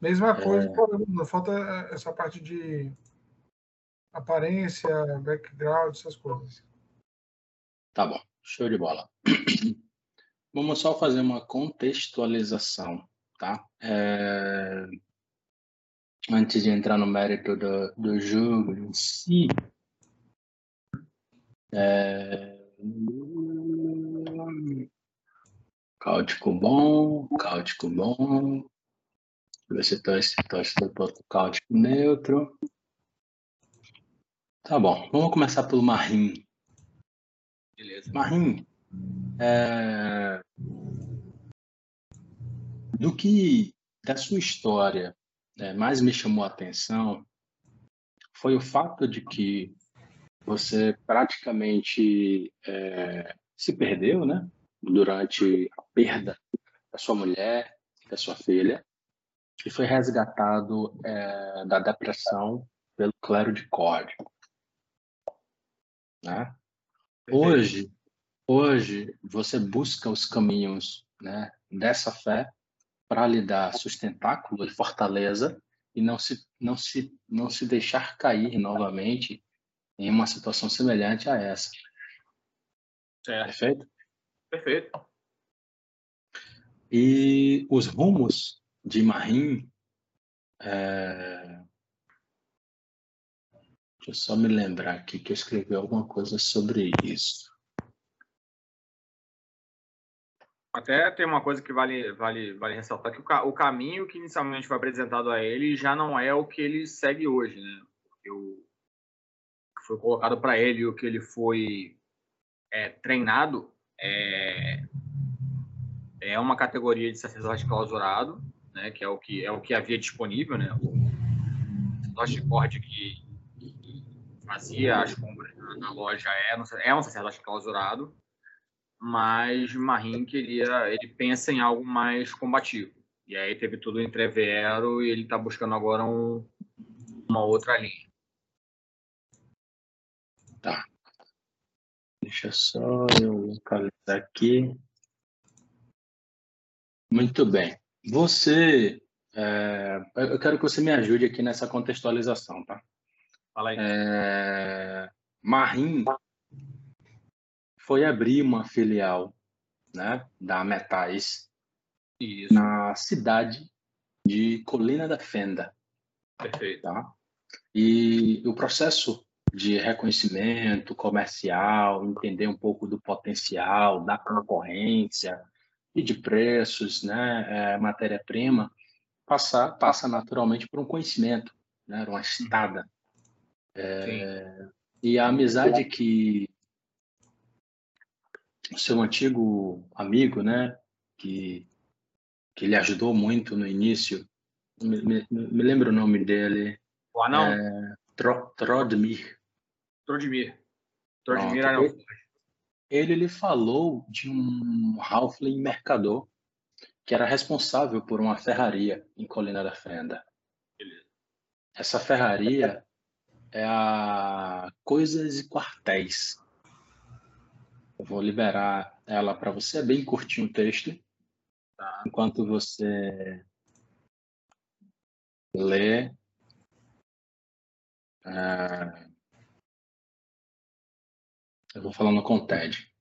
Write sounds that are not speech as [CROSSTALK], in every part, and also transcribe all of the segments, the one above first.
Mesma coisa, é... falta essa parte de aparência, background, essas coisas. Tá bom, show de bola. [CLEARS THROAT] Vamos só fazer uma contextualização, tá? É... Antes de entrar no mérito do, do jogo em si, é... Cáutico bom, cáutico bom. Você torce, torce para o cáutico neutro. Tá bom, vamos começar pelo Marim. Beleza. Marim, é... do que da sua história é, mais me chamou a atenção foi o fato de que você praticamente é, se perdeu, né? Durante a perda da sua mulher, da sua filha, e foi resgatado é, da depressão pelo clero de código. Né? Hoje, hoje você busca os caminhos né, dessa fé para lhe dar sustentáculo e fortaleza e não se, não, se, não se deixar cair novamente em uma situação semelhante a essa. Certo. Perfeito? Perfeito. E os rumos de Marim, é... deixa eu só me lembrar aqui que eu escrevi alguma coisa sobre isso. Até tem uma coisa que vale, vale, vale ressaltar, que o, o caminho que inicialmente foi apresentado a ele já não é o que ele segue hoje, né? Porque o que foi colocado para ele, o que ele foi é, treinado, é, é uma categoria de sacerdote clausurado, né? Que é o que, é o que havia disponível, né? O sacerdote que, que fazia as compras na loja é, é um sacerdote clausurado, mas Marim queria, ele pensa em algo mais combativo. E aí teve tudo entrevero e ele está buscando agora um, uma outra linha. Tá. Deixa só eu localizar aqui. Muito bem. Você, é, eu quero que você me ajude aqui nessa contextualização, tá? Fala aí. É, Marim foi abrir uma filial né, da Metais Isso. na cidade de Colina da Fenda. Perfeito. Tá? E o processo de reconhecimento comercial, entender um pouco do potencial, da concorrência e de preços, né, é, matéria-prima, passa, passa naturalmente por um conhecimento, né, uma estada. É, e a amizade que seu antigo amigo, né, que, que lhe ajudou muito no início, me, me, me lembra o nome dele? O anão? É, Tro, Trodmir. Trodmir. Trodmir Anão. Ele, ele falou de um Halfling mercador que era responsável por uma ferraria em Colina da Fenda. Essa ferraria é a Coisas e Quartéis. Eu vou liberar ela para você, é bem curtinho o texto. Tá? Enquanto você lê. Uh, eu vou falando com o Ted.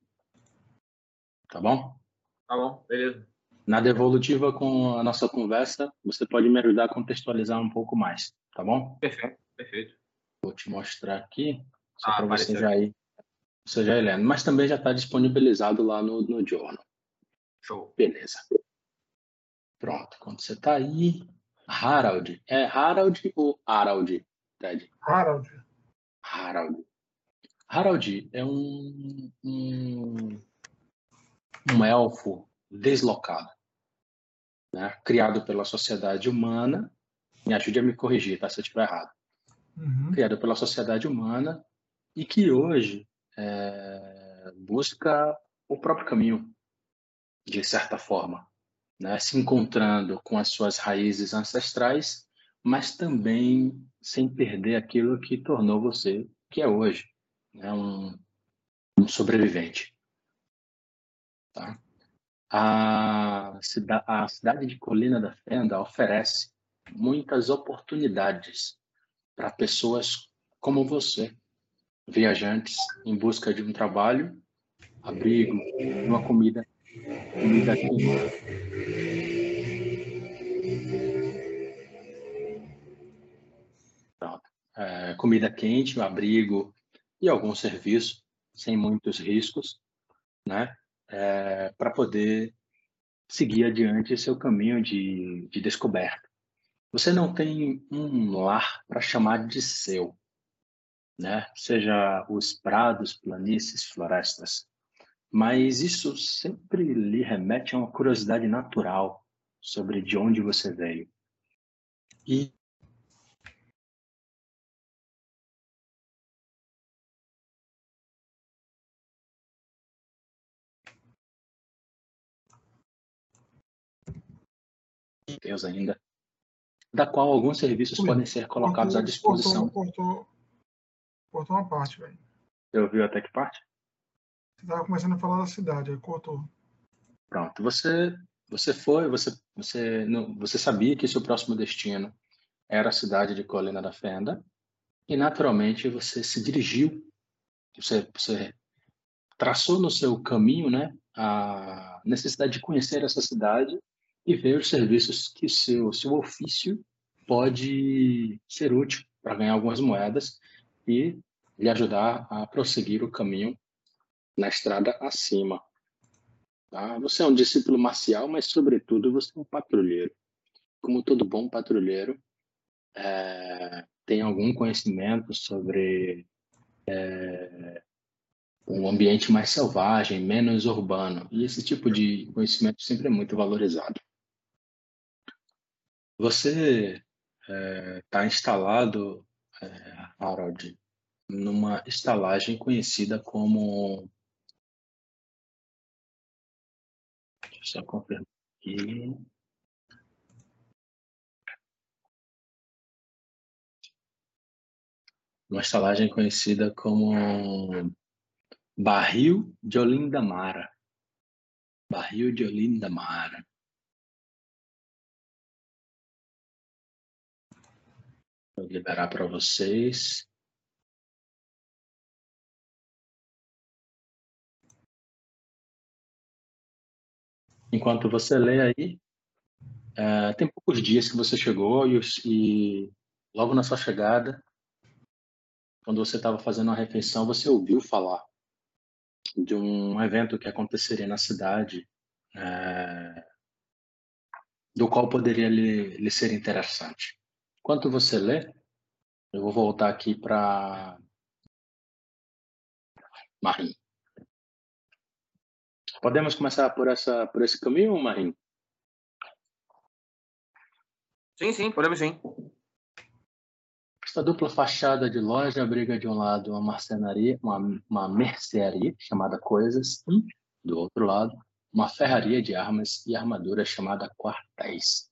Tá bom? Tá bom, beleza. Na devolutiva com a nossa conversa, você pode me ajudar a contextualizar um pouco mais, tá bom? Perfeito, perfeito. Vou te mostrar aqui, só ah, para você já ir seja Helena, mas também já está disponibilizado lá no, no Journal. Show. Beleza. Pronto, quando você está aí, Harald. É Harald ou Harald, Ted? Harald. Harald. Harald é um, um, um elfo deslocado, né? criado pela sociedade humana. Me ajude a me corrigir, tá? Se eu estiver errado. Uhum. Criado pela sociedade humana e que hoje é, busca o próprio caminho, de certa forma, né? se encontrando com as suas raízes ancestrais, mas também sem perder aquilo que tornou você que é hoje, né? um, um sobrevivente. Tá? A, a cidade de Colina da Fenda oferece muitas oportunidades para pessoas como você, viajantes em busca de um trabalho, abrigo, uma comida, comida quente. É, comida quente, um abrigo e algum serviço sem muitos riscos, né? É, para poder seguir adiante seu caminho de, de descoberta. Você não tem um lar para chamar de seu, né? Seja os prados, planícies, florestas. Mas isso sempre lhe remete a uma curiosidade natural sobre de onde você veio. E Deus ainda, da qual alguns serviços podem ser colocados cortou, à disposição. Cortou, cortou, cortou uma parte, velho. Você ouviu até que parte? Você estava começando a falar da cidade, aí cortou. Pronto, você você foi, você você não, você sabia que seu próximo destino era a cidade de Colina da Fenda e naturalmente você se dirigiu, você, você traçou no seu caminho, né, a necessidade de conhecer essa cidade e ver os serviços que seu seu ofício pode ser útil para ganhar algumas moedas e lhe ajudar a prosseguir o caminho na estrada acima. Tá? Você é um discípulo marcial, mas sobretudo você é um patrulheiro. Como todo bom patrulheiro, é, tem algum conhecimento sobre é, um ambiente mais selvagem, menos urbano. E esse tipo de conhecimento sempre é muito valorizado. Você está é, tá instalado, é, Harold, numa estalagem conhecida como. Deixa eu só confirmar aqui. Uma estalagem conhecida como Barril de Olinda Mara. Barril de Olinda Vou liberar para vocês. Enquanto você lê aí, é, tem poucos dias que você chegou e, e logo na sua chegada, quando você estava fazendo uma refeição, você ouviu falar de um evento que aconteceria na cidade, é, do qual poderia lhe, lhe ser interessante. Enquanto você lê, eu vou voltar aqui para Marim. Podemos começar por essa por esse caminho, Marim? Sim, sim, podemos sim. Esta dupla fachada de loja abriga de um lado uma marcenaria, uma, uma mercearia chamada Coisas e, do outro lado, uma ferraria de armas e armaduras chamada Quartéis.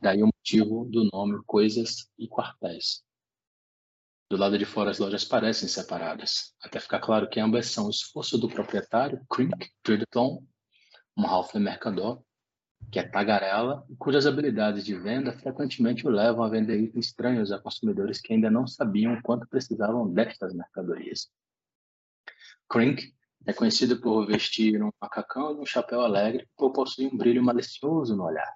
Daí o motivo do nome Coisas e Quartéis. Do lado de fora as lojas parecem separadas, até ficar claro que ambas são o esforço do proprietário, Crink Tridton, um Halfling mercador, que é tagarela cujas habilidades de venda frequentemente o levam a vender itens estranhos a consumidores que ainda não sabiam quanto precisavam destas mercadorias. Crink é conhecido por vestir um macacão e um chapéu alegre ou possui um brilho malicioso no olhar.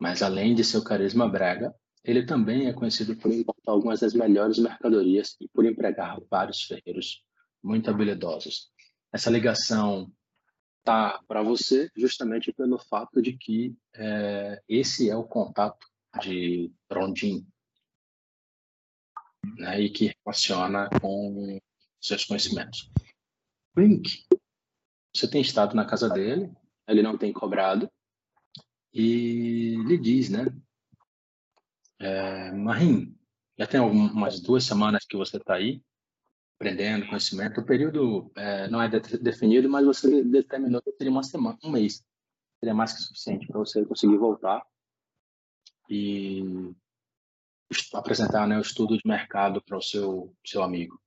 Mas além de seu carisma brega, ele também é conhecido por importar algumas das melhores mercadorias e por empregar vários ferreiros muito habilidosos. Essa ligação tá para você justamente pelo fato de que é, esse é o contato de Rondin, né, e que relaciona com seus conhecimentos. Blink, você tem estado na casa dele, ele não tem cobrado, e lhe diz, né? É, Marim, já tem algumas duas semanas que você está aí, aprendendo conhecimento. O período é, não é de definido, mas você determinou que seria uma semana, um mês. Seria mais que suficiente para você conseguir voltar e apresentar né, o estudo de mercado para o seu, seu amigo.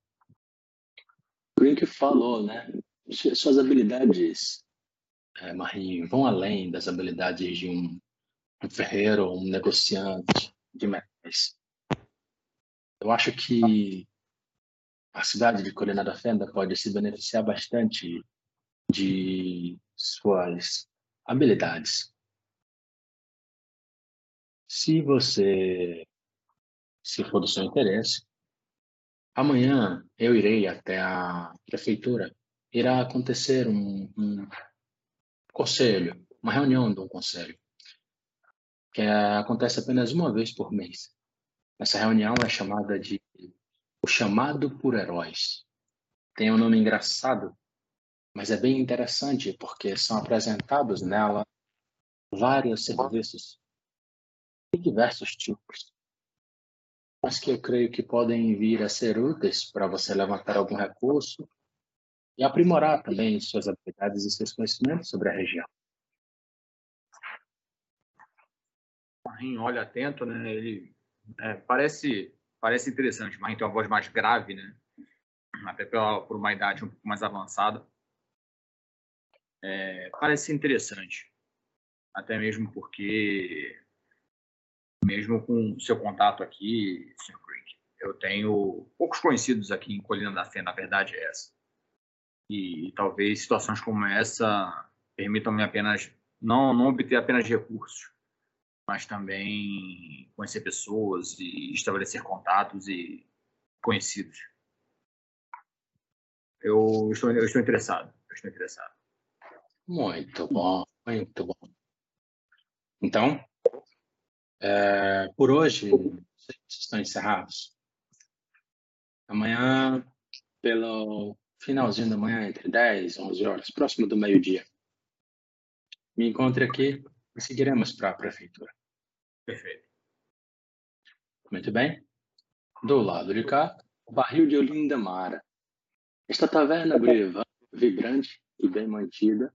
O que falou, né? Suas habilidades é, Marie, vão além das habilidades de um um ferreiro, um negociante de metais. Eu acho que a cidade de Colina da Fenda pode se beneficiar bastante de suas habilidades. Se você, se for do seu interesse, amanhã eu irei até a prefeitura. Irá acontecer um, um conselho, uma reunião de um conselho, que é, acontece apenas uma vez por mês. Essa reunião é chamada de o chamado por heróis. Tem um nome engraçado, mas é bem interessante porque são apresentados nela vários serviços de diversos tipos, mas que eu creio que podem vir a ser úteis para você levantar algum recurso e aprimorar também suas habilidades e seus conhecimentos sobre a região. Marinho olha atento, né? Ele é, parece parece interessante. Marinho tem uma voz mais grave, né? Até pela, por uma idade um pouco mais avançada. É, parece interessante. Até mesmo porque, mesmo com seu contato aqui, Sr. Creek, eu tenho poucos conhecidos aqui em Colina da Fé, na verdade é essa. E, talvez situações como essa permitam-me apenas, não, não obter apenas recursos, mas também conhecer pessoas e estabelecer contatos e conhecidos. Eu estou, eu estou interessado. Eu estou interessado. Muito bom, muito bom. Então, é, por hoje, vocês estão encerrados. Amanhã, pelo finalzinho da manhã, entre 10 e 11 horas, próximo do meio-dia, me encontre aqui e seguiremos para a prefeitura. Perfeito. Muito bem. Do lado de cá, o barril de Olinda Mara. Esta taverna vibrante e bem mantida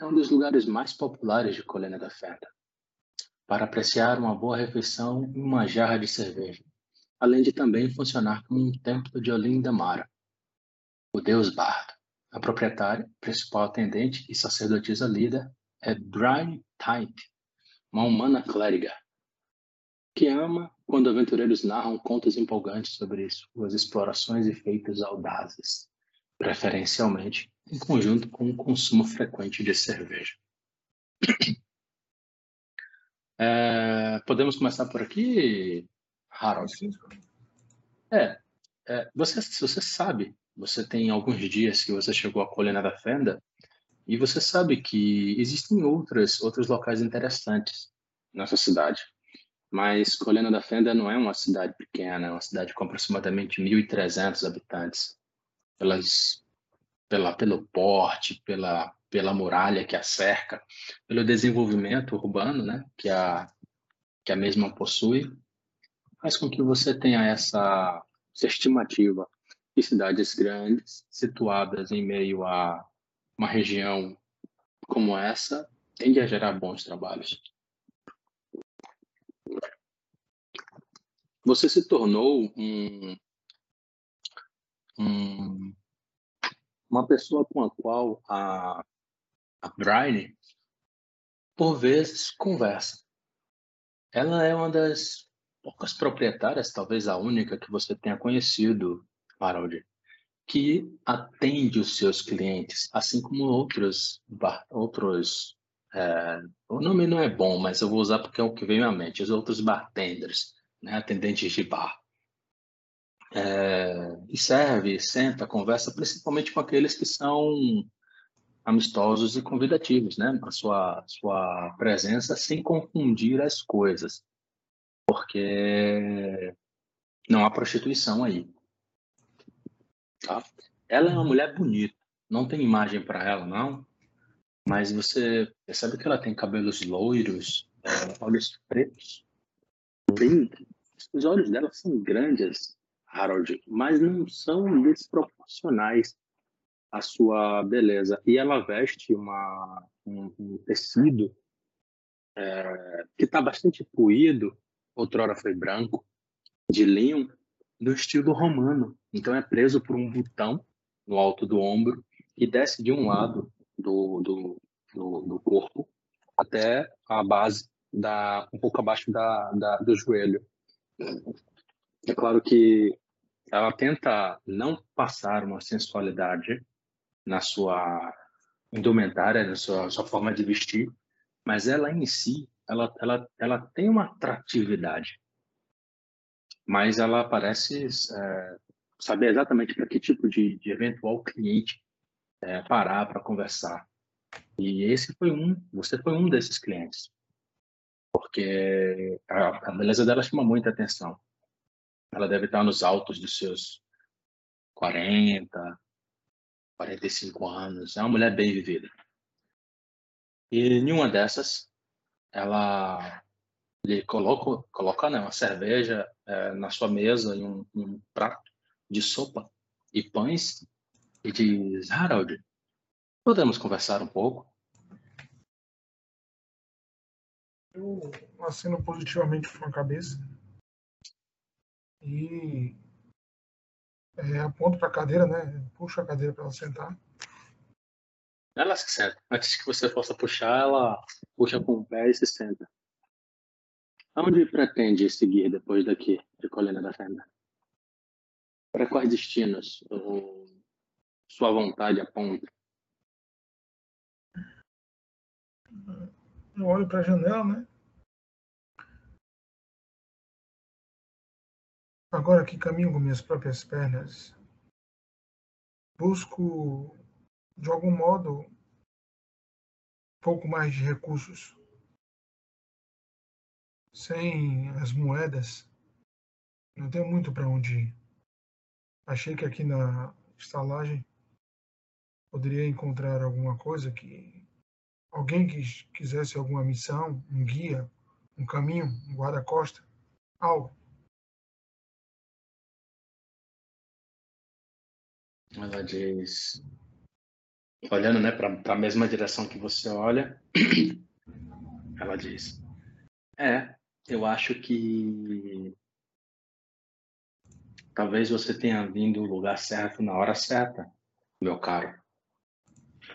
é um dos lugares mais populares de Colina da Fenda, para apreciar uma boa refeição e uma jarra de cerveja, além de também funcionar como um templo de Olinda Mara. O deus Bardo, a proprietária, principal atendente e sacerdotisa líder é Brian Tite, uma humana clériga, que ama quando aventureiros narram contos empolgantes sobre suas explorações e feitos audazes, preferencialmente em conjunto com o consumo frequente de cerveja. [COUGHS] É, podemos começar por aqui, Harold? É, é, você, você sabe, você tem alguns dias que você chegou à Colina da Fenda e você sabe que existem outros, outros locais interessantes nessa cidade. Mas Colina da Fenda não é uma cidade pequena, é uma cidade com aproximadamente 1.300 habitantes. Pelas pela, pelo porte, pela, pela muralha que a cerca, pelo desenvolvimento urbano né, que, a, que a mesma possui, faz com que você tenha essa, essa estimativa de cidades grandes, situadas em meio a uma região como essa, tende a gerar bons trabalhos. Você se tornou um, um uma pessoa com a qual a, a Brian, por vezes, conversa. Ela é uma das poucas proprietárias, talvez a única que você tenha conhecido, Harold, que atende os seus clientes, assim como outros, outros é, o nome não é bom, mas eu vou usar porque é o que veio à mente, os outros bartenders, né, atendentes de bar é, e serve, senta, conversa, principalmente com aqueles que são amistosos e convidativos, né? A sua, sua presença sem confundir as coisas, porque não há prostituição aí. Tá? Ela é uma mulher bonita, não tem imagem para ela, não, mas você percebe que ela tem cabelos loiros, é, olhos pretos, bem, os olhos dela são grandes, Harold, mas não são desproporcionais à sua beleza. E ela veste uma, um, um tecido é, que está bastante puído, outrora foi branco, de linho, do estilo romano. Então é preso por um botão no alto do ombro e desce de um lado do, do, do, do corpo até a base da, um pouco abaixo da, da, do joelho. É claro que ela tenta não passar uma sensualidade na sua indumentária, na sua, sua forma de vestir, mas ela em si, ela, ela, ela tem uma atratividade. Mas ela parece é, saber exatamente para que tipo de, de eventual cliente é, parar para conversar. E esse foi um, você foi um desses clientes, porque a, a beleza dela chama muita atenção. Ela deve estar nos altos dos seus 40, 45 anos. É uma mulher bem vivida. E nenhuma dessas, ela lhe coloca, coloca né, uma cerveja é, na sua mesa e um, um, prato de sopa e pães e diz, Harold, podemos conversar um pouco? Eu assino positivamente com a cabeça e é, aponto para a cadeira, né? Puxo a cadeira para ela sentar. Ela se senta. Antes que você possa puxar, ela puxa com o pé e se senta. Aonde pretende seguir depois daqui, de Colina da Fenda? Para quais destinos sua vontade aponta? Eu olho para a janela, né? Agora que caminho com minhas próprias pernas, busco, de algum modo, um pouco mais de recursos. Sem as moedas, não tenho muito para onde ir. Achei que aqui na estalagem poderia encontrar alguma coisa que alguém que quisesse alguma missão, um guia, um caminho, um guarda-costa, algo. Ela diz, olhando né, para a mesma direção que você olha, [CLEARS THROAT] ela diz: É, eu acho que talvez você tenha vindo no lugar certo na hora certa, meu caro.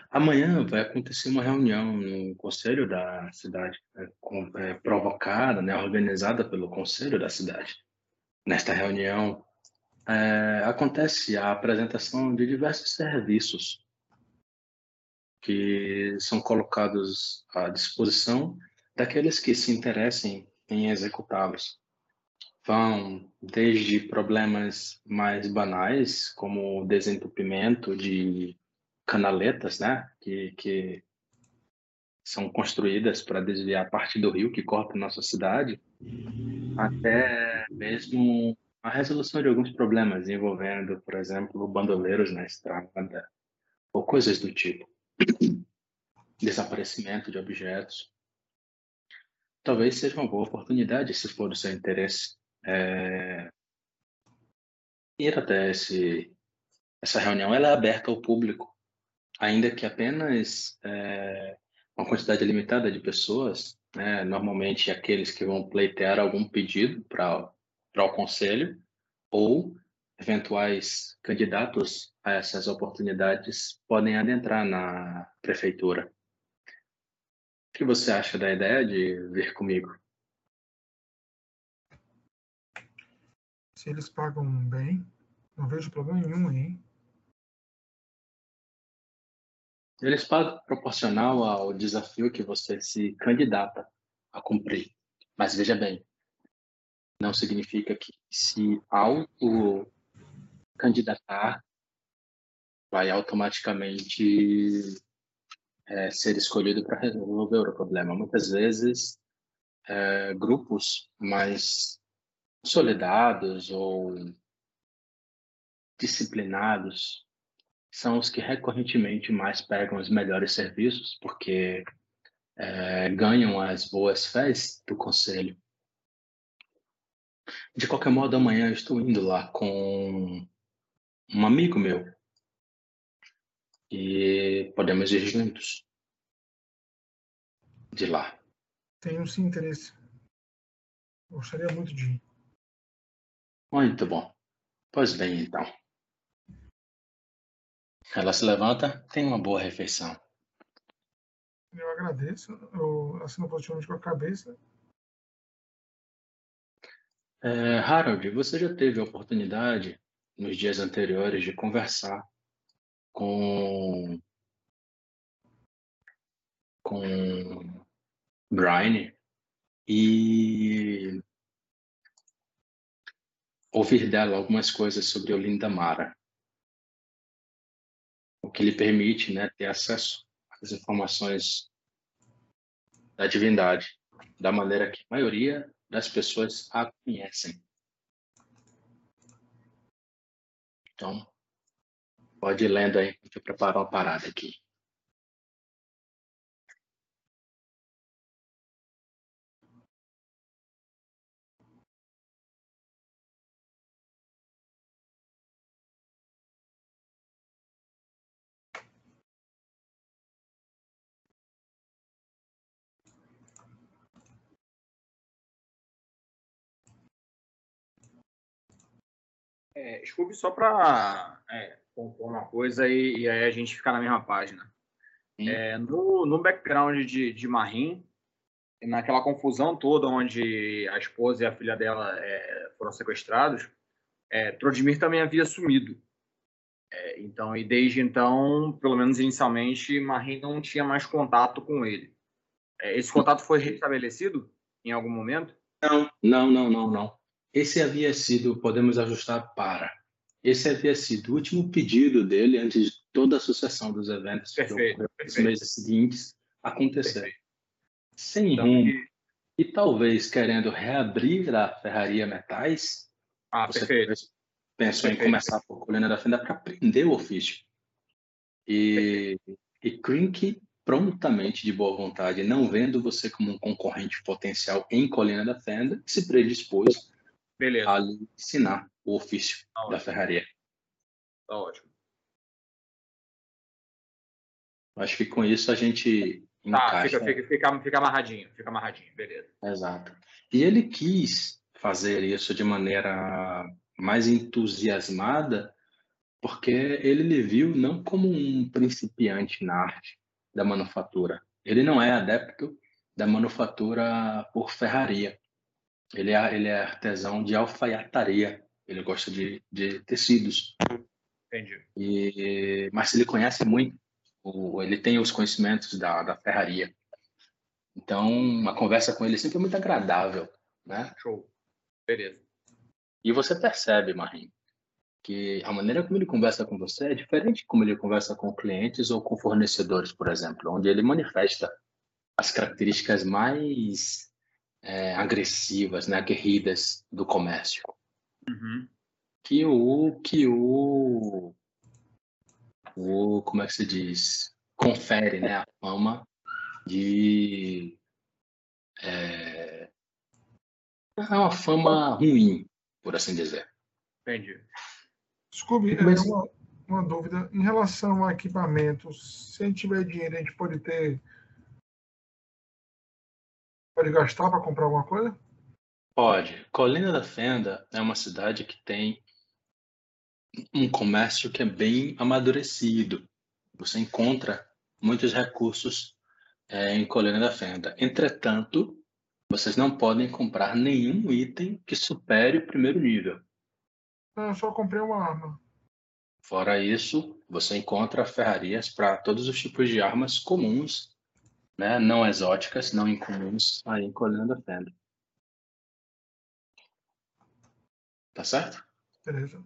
Amanhã vai acontecer uma reunião no conselho da cidade, é, é, provocada, né, organizada pelo conselho da cidade. Nesta reunião, é, acontece a apresentação de diversos serviços que são colocados à disposição daqueles que se interessem em executá-los. Vão desde problemas mais banais, como o desentupimento de canaletas, né, que, que são construídas para desviar parte do rio que corta nossa cidade, até mesmo a resolução de alguns problemas envolvendo, por exemplo, bandoleiros na estrada ou coisas do tipo. Desaparecimento de objetos. Talvez seja uma boa oportunidade, se for do seu interesse, é... ir até esse... essa reunião. Ela é aberta ao público, ainda que apenas é... uma quantidade limitada de pessoas, né? normalmente aqueles que vão pleitear algum pedido para o conselho ou eventuais candidatos a essas oportunidades podem adentrar na prefeitura. O que você acha da ideia de vir comigo? Se eles pagam bem, não vejo problema nenhum aí. Eles pagam proporcional ao desafio que você se candidata a cumprir. Mas veja bem, não significa que se auto-candidatar vai automaticamente é, ser escolhido para resolver o problema. Muitas vezes, é, grupos mais solidados ou disciplinados são os que recorrentemente mais pegam os melhores serviços, porque é, ganham as boas fés do conselho. De qualquer modo, amanhã estou indo lá com um amigo meu. E podemos ir juntos. De lá. Tenho sim interesse. Gostaria muito de ir. Muito bom. Pois bem, então. Ela se levanta, tem uma boa refeição. Eu agradeço. Eu assino positivamente com a cabeça É, Harold, você já teve a oportunidade nos dias anteriores de conversar com com Brian e ouvir dela algumas coisas sobre Olinda Mara, o que lhe permite né, ter acesso às informações da divindade, da maneira que a maioria das pessoas a conhecem. Então, pode ir lendo aí, que eu preparo uma parada aqui. É, Scooby, só para é, compor uma coisa e, e, aí a gente ficar na mesma página. É, no, no background de, de Marim, naquela confusão toda onde a esposa e a filha dela é, foram sequestrados, é, Trodmir também havia sumido. É, então, e desde então, pelo menos inicialmente, Marim não tinha mais contato com ele. É, esse contato foi restabelecido em algum momento? Não, não, não, não, não. Esse havia sido, podemos ajustar para. Esse havia sido o último pedido dele antes de toda a sucessão dos eventos perfeito, que nos meses seguintes acontecer. Perfeito. Sem então, rumo e... e talvez querendo reabrir a Ferraria Metais, ah, você perfeito. pensou perfeito. em começar por Colina da Fenda para aprender o ofício. E, e Krink prontamente de boa vontade, não vendo você como um concorrente potencial em Colina da Fenda, se predispôs Beleza. a ensinar o ofício tá da ferraria. Tá ótimo. Acho que com isso a gente tá, encaixa. Fica, fica, fica, fica amarradinho, fica amarradinho, beleza. Exato. E ele quis fazer isso de maneira mais entusiasmada, porque ele lhe viu não como um principiante na arte da manufatura. Ele não é adepto da manufatura por ferraria. Ele é, ele é artesão de alfaiataria. Ele gosta de, de tecidos. Entendi. E, mas ele conhece muito. O, ele tem os conhecimentos da, da ferraria. Então, uma conversa com ele sempre é muito agradável, né? Show. Beleza. E você percebe, Marim, que a maneira como ele conversa com você é diferente como ele conversa com clientes ou com fornecedores, por exemplo, onde ele manifesta as características mais é, agressivas, né, aguerridas do comércio. Uhum. Que o que o o como é que se diz confere, né, a fama de é, é uma fama ruim, por assim dizer. Entendi. Scooby, é uma, uma dúvida em relação a equipamentos. Se a gente tiver dinheiro, a gente pode ter Pode gastar para comprar alguma coisa? Pode. Colina da Fenda é uma cidade que tem um comércio que é bem amadurecido. Você encontra muitos recursos é, em Colina da Fenda. Entretanto, vocês não podem comprar nenhum item que supere o primeiro nível. eu só comprei uma arma. Fora isso, você encontra ferrarias para todos os tipos de armas comuns né, não exóticas, não incomuns, aí em Colina da Fenda. Tá certo? Beleza.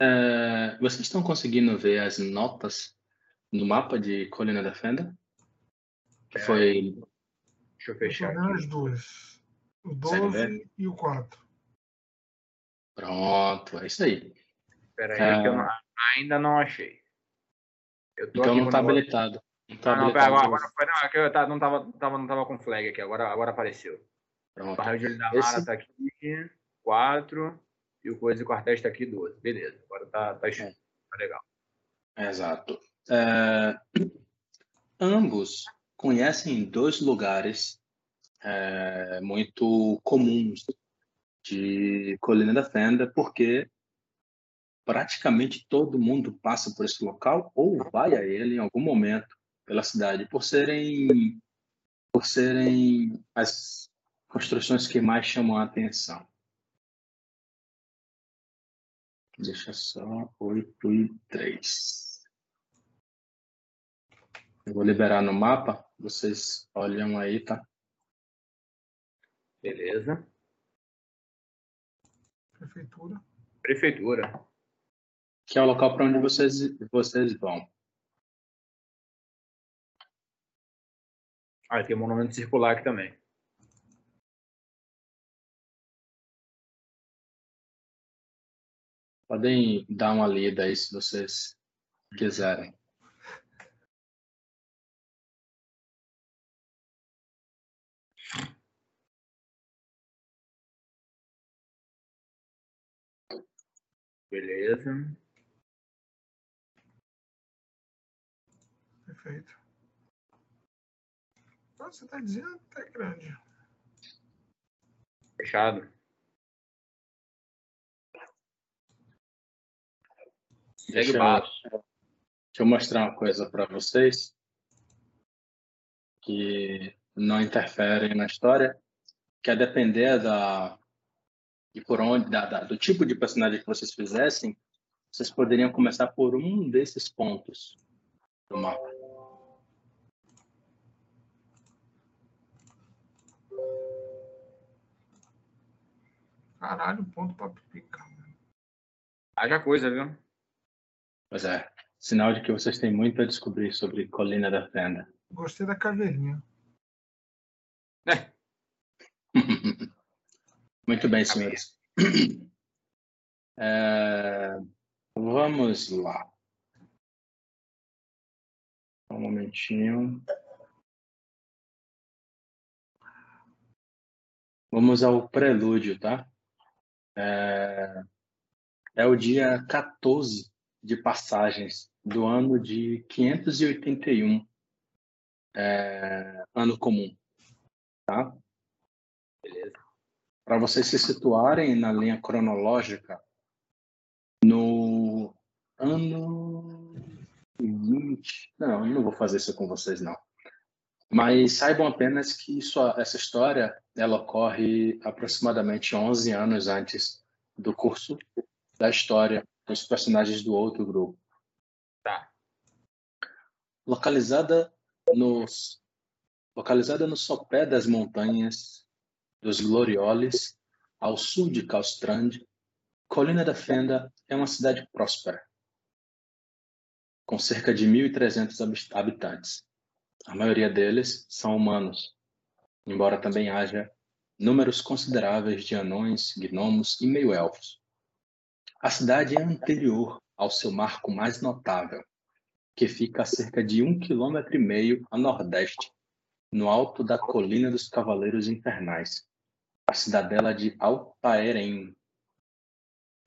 É, vocês estão conseguindo ver as notas no mapa de Colina da Fenda? Que é, foi. Deixa eu fechar. Eu as duas. O 12 e o 4. Pronto, é isso aí. Espera aí, é... que eu não, ainda não achei. então não está habilitado. Tá não, agora, agora foi, não, é que eu tava, não, tava, tava, não tava com flag aqui, agora, agora apareceu. Pronto. O barril de da Mara Esse... tá aqui, 4, e o coisa de quartéis tá aqui, 12. Beleza, agora tá, tá, é. tá legal. Exato. É... [CLEARS THROAT] Ambos conhecem dois lugares é, muito comuns de Colina da Fenda, porque praticamente todo mundo passa por esse local ou vai a ele em algum momento pela cidade, por serem por serem as construções que mais chamam a atenção. Deixa só 8 e 3. Eu vou liberar no mapa, vocês olham aí, tá? Beleza. Prefeitura. Prefeitura. Que é o local para onde vocês, vocês vão. Ah, tem um monumento circular aqui também. Podem dar uma lida aí se vocês quiserem. Beleza. Perfeito. Você está dizendo que é grande. Fechado. Deixa eu, deixa eu mostrar uma coisa para vocês que não interferem na história, que a depender da e por onde da, da, do tipo de personagem que vocês fizessem, vocês poderiam começar por um desses pontos do mapa. Caralho, ponto pra picar. Haja coisa, viu? Pois é. Sinal de que vocês têm muito a descobrir sobre Colina da Fenda. Gostei da caveirinha. É. [LAUGHS] muito bem, senhores. É... Vamos lá. Um momentinho. Vamos ao prelúdio, tá? É, é o dia 14 de passagens do ano de 581, é, ano comum, tá? Beleza. Para vocês se situarem na linha cronológica, no ano 20. Não, não vou fazer isso com vocês, não. Mas saibam apenas que isso, essa história ela ocorre aproximadamente 11 anos antes do curso da história dos personagens do outro grupo. Tá. Localizada nos localizada no sopé das montanhas dos Glorioles, ao sul de Calstrand, Colina da Fenda é uma cidade próspera, com cerca de 1.300 habitantes. A maioria deles são humanos, embora também haja números consideráveis de anões, gnomos e meio-elfos. A cidade é anterior ao seu marco mais notável, que fica a cerca de um quilômetro e meio a nordeste, no alto da Colina dos Cavaleiros Infernais, a cidadela de Altaeren,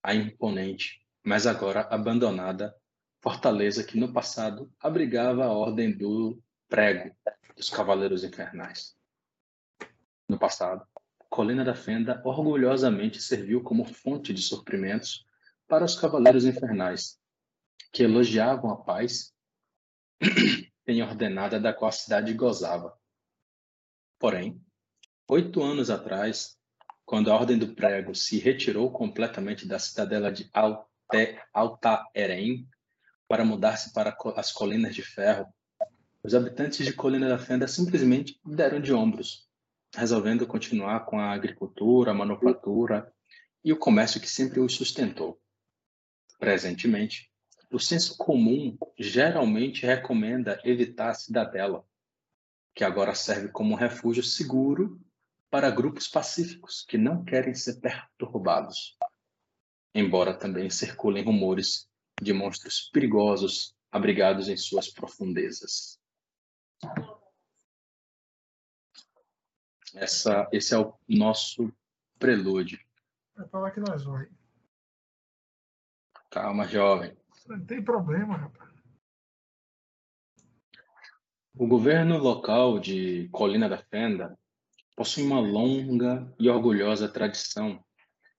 a imponente, mas agora abandonada, fortaleza que no passado abrigava a ordem do prego dos Cavaleiros Infernais. No passado, Colina da Fenda orgulhosamente serviu como fonte de suprimentos para os Cavaleiros Infernais, que elogiavam a paz [CLEARS THROAT] bem ordenada da qual a cidade gozava. Porém, oito anos atrás, quando a Ordem do Prego se retirou completamente da cidadela de Altaeren para mudar-se para as Colinas de Ferro, os habitantes de Colina da Fenda simplesmente deram de ombros, resolvendo continuar com a agricultura, a manufatura e o comércio que sempre os sustentou. Presentemente, o senso comum geralmente recomenda evitar a cidadela, que agora serve como um refúgio seguro para grupos pacíficos que não querem ser perturbados. Embora também circulem rumores de monstros perigosos abrigados em suas profundezas. Essa, esse é o nosso prelúdio. É para lá que nós vamos. Calma, jovem. Não tem problema, rapaz. O governo local de Colina da Fenda possui uma longa e orgulhosa tradição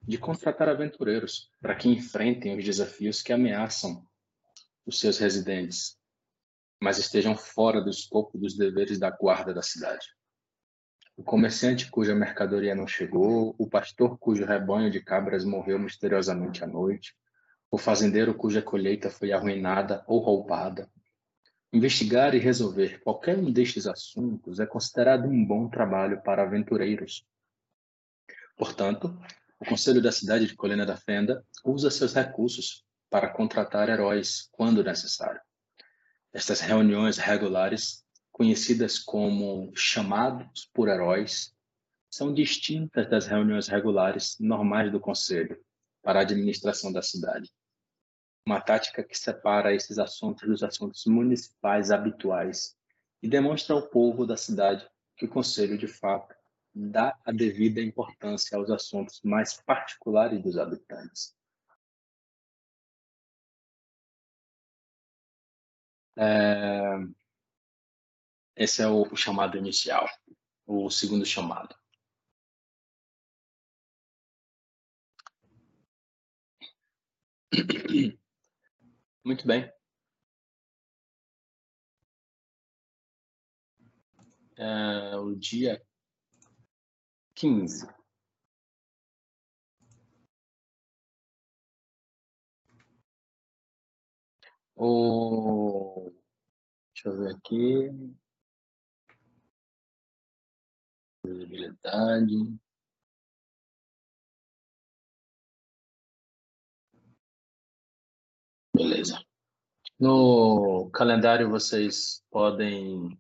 de contratar aventureiros para que enfrentem os desafios que ameaçam os seus residentes mas estejam fora do escopo dos deveres da guarda da cidade. O comerciante cuja mercadoria não chegou, o pastor cujo rebanho de cabras morreu misteriosamente à noite, o fazendeiro cuja colheita foi arruinada ou roubada. Investigar e resolver qualquer um destes assuntos é considerado um bom trabalho para aventureiros. Portanto, o Conselho da cidade de Colina da Fenda usa seus recursos para contratar heróis quando necessário. Estas reuniões regulares, conhecidas como chamados por heróis, são distintas das reuniões regulares normais do Conselho para a administração da cidade. Uma tática que separa esses assuntos dos assuntos municipais habituais e demonstra ao povo da cidade que o Conselho, de fato, dá a devida importância aos assuntos mais particulares dos habitantes. É... Esse é o chamado inicial, o segundo chamado. Muito bem. É, o dia quinze. O... Deixa eu ver aqui. Visibilidade. Beleza. No calendário vocês podem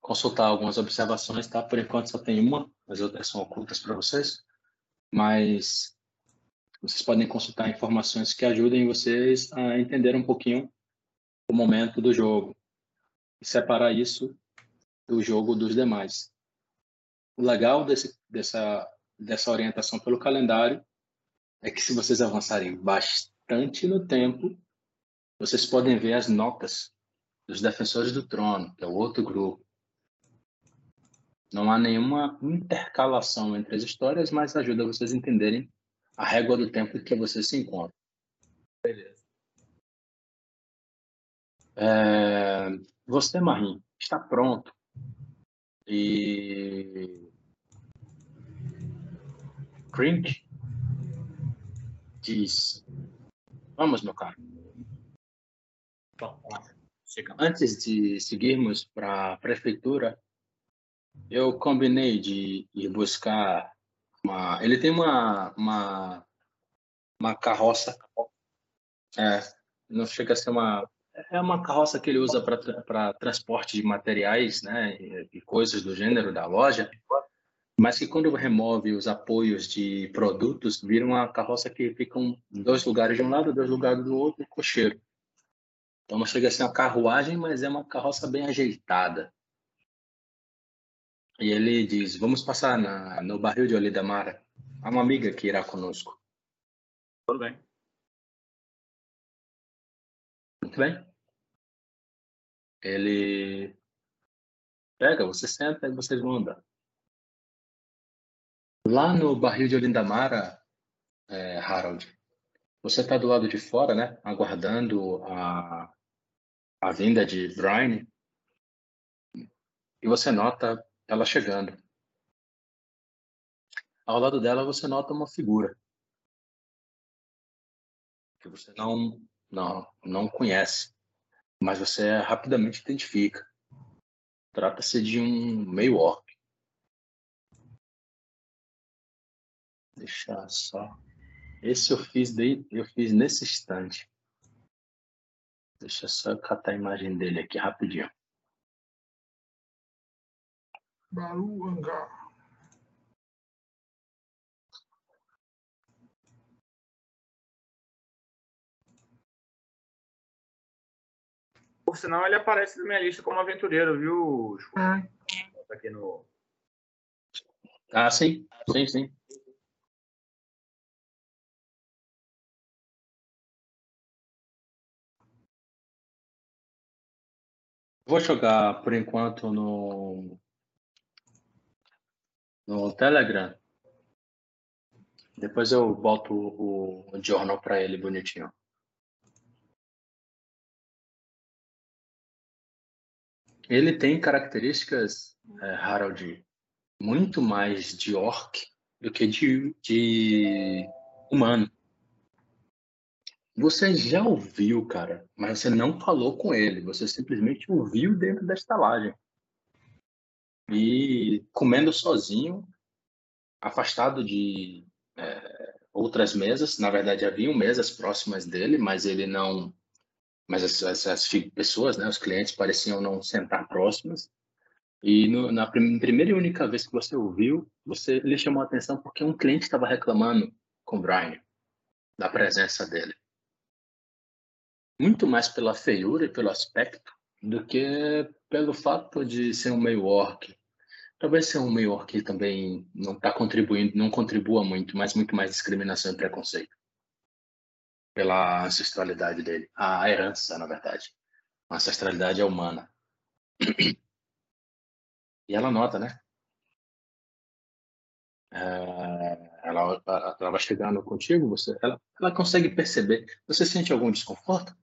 consultar algumas observações, tá? Por enquanto só tem uma, as outras são ocultas para vocês, mas vocês podem consultar informações que ajudem vocês a entender um pouquinho o momento do jogo e separar isso do jogo dos demais. O legal desse, dessa, dessa orientação pelo calendário é que se vocês avançarem bastante no tempo, vocês podem ver as notas dos defensores do trono, que é o outro grupo, não há nenhuma intercalação entre as histórias, mas ajuda vocês a entenderem a régua do tempo em que vocês se encontram. Beleza. É, você, Marim, está pronto. E. Crink diz: Vamos, meu caro. Antes de seguirmos para a prefeitura, eu combinei de ir buscar uma. Ele tem uma, uma, uma carroça. É, não chega a ser uma. É uma carroça que ele usa para transporte de materiais né, e, e coisas do gênero da loja, mas que quando remove os apoios de produtos, vira uma carroça que fica em dois lugares de um lado, dois lugares do outro, cocheiro. Então não chega a ser uma carruagem, mas é uma carroça bem ajeitada. E ele diz: Vamos passar na, no barril de Olidamara. Há uma amiga que irá conosco. Tudo bem. Muito bem. Ele pega, você senta e vocês vão andar. Lá no barril de Olindamara, é, Harold, você está do lado de fora, né? Aguardando a, a vinda de Brian. E você nota ela chegando. Ao lado dela você nota uma figura que você não não não conhece, mas você rapidamente identifica. Trata-se de um meio orc. Deixa só. Esse eu fiz de, eu fiz nesse instante. Deixa só eu catar a imagem dele aqui rapidinho. Baruangá Por sinal, ele aparece na minha lista como aventureiro, viu? Ah. Tá aqui no. Ah, sim. Sim, sim. Vou jogar por enquanto no no Telegram. Depois eu boto o, o jornal para ele bonitinho. Ele tem características, é, Harold, muito mais de orc do que de, de humano. Você já ouviu, cara, mas você não falou com ele. Você simplesmente ouviu dentro da estalagem. E comendo sozinho, afastado de é, outras mesas. Na verdade, haviam mesas próximas dele, mas ele não. Mas as, as, as pessoas, né, os clientes, pareciam não sentar próximas. E no, na prim primeira e única vez que você ouviu, você lhe chamou a atenção porque um cliente estava reclamando com o Brian da presença dele. Muito mais pela feiura e pelo aspecto do que pelo fato de ser um meio orc. Talvez ser um meio orc também não está contribuindo, não contribua muito, mas muito mais discriminação e preconceito pela ancestralidade dele, a herança, na verdade. A ancestralidade é humana. E ela nota, né? É, ela, ela vai chegando contigo, você, ela, ela consegue perceber. Você sente algum desconforto?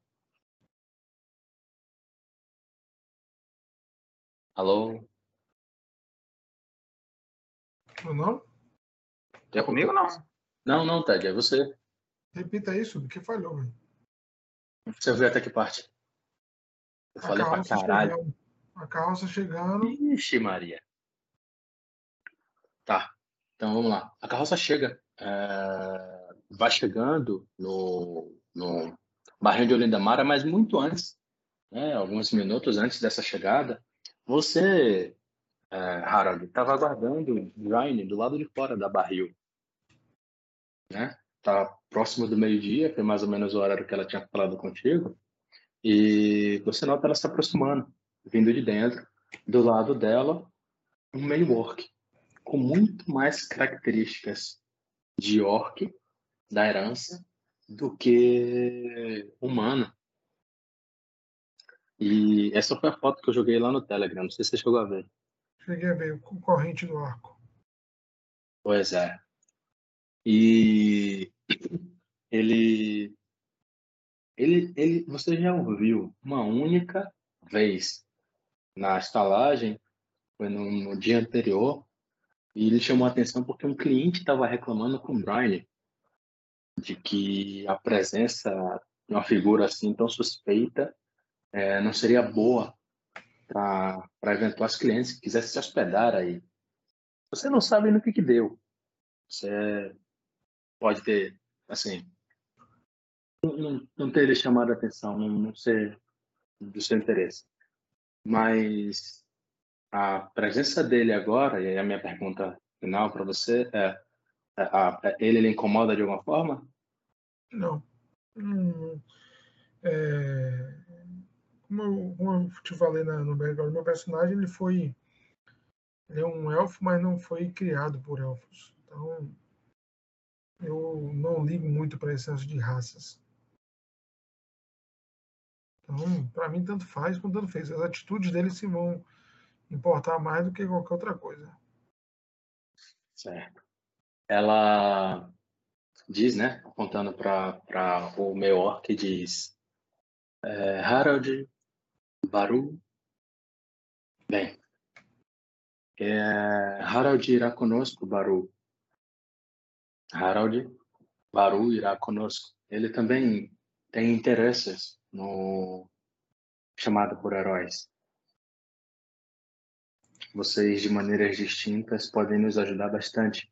Alô? Não? É comigo não? Não, não, Ted, é você. Repita isso, do que falhou, velho. Você ouviu até que parte? Eu A falei pra caralho. chegando. A carroça chegando. Ixi, Maria. Tá, então vamos lá. A carroça chega, é, vai chegando no, no barril de Olinda Mara, mas muito antes, né, alguns minutos antes dessa chegada, você, é, Harold, estava aguardando Ryan do lado de fora da barril. Né? Tá próximo do meio-dia, foi mais ou menos o horário que ela tinha falado contigo, e você nota ela se aproximando vindo de dentro, do lado dela, um meio orc, com muito mais características de orc, da herança, do que humano. E essa foi a foto que eu joguei lá no Telegram, não sei se você chegou a ver. Cheguei a ver o corrente do arco. Pois é. E ele, ele, ele, você já ouviu uma única vez na estalagem, foi no, no dia anterior, e ele chamou a atenção porque um cliente estava reclamando com o Brian de que a presença de uma figura assim tão suspeita é, não seria boa para eventuais clientes que quisessem se hospedar aí. Você não sabe no que, que deu. Você pode ter, assim, não, não, ter chamado a atenção, não, não ser do seu interesse. Mas a presença dele agora, e a minha pergunta final para você é, a, a, ele lhe incomoda de alguma forma? Não. Hum, é, como, como eu te falei na, no background, meu personagem ele foi ele é um elfo, mas não foi criado por elfos. Então eu não ligo muito para esse senso de raças. Então, para mim, tanto faz quanto tanto fez. As atitudes dele se vão importar mais do que qualquer outra coisa. Certo. Ela diz, né, apontando para o meu orc, diz: é, Harold, Baru, bem, é, Harold irá conosco, Baru. Harold, Baru irá conosco. Ele também tem interesses no chamado por heróis. Vocês, de maneiras distintas, podem nos ajudar bastante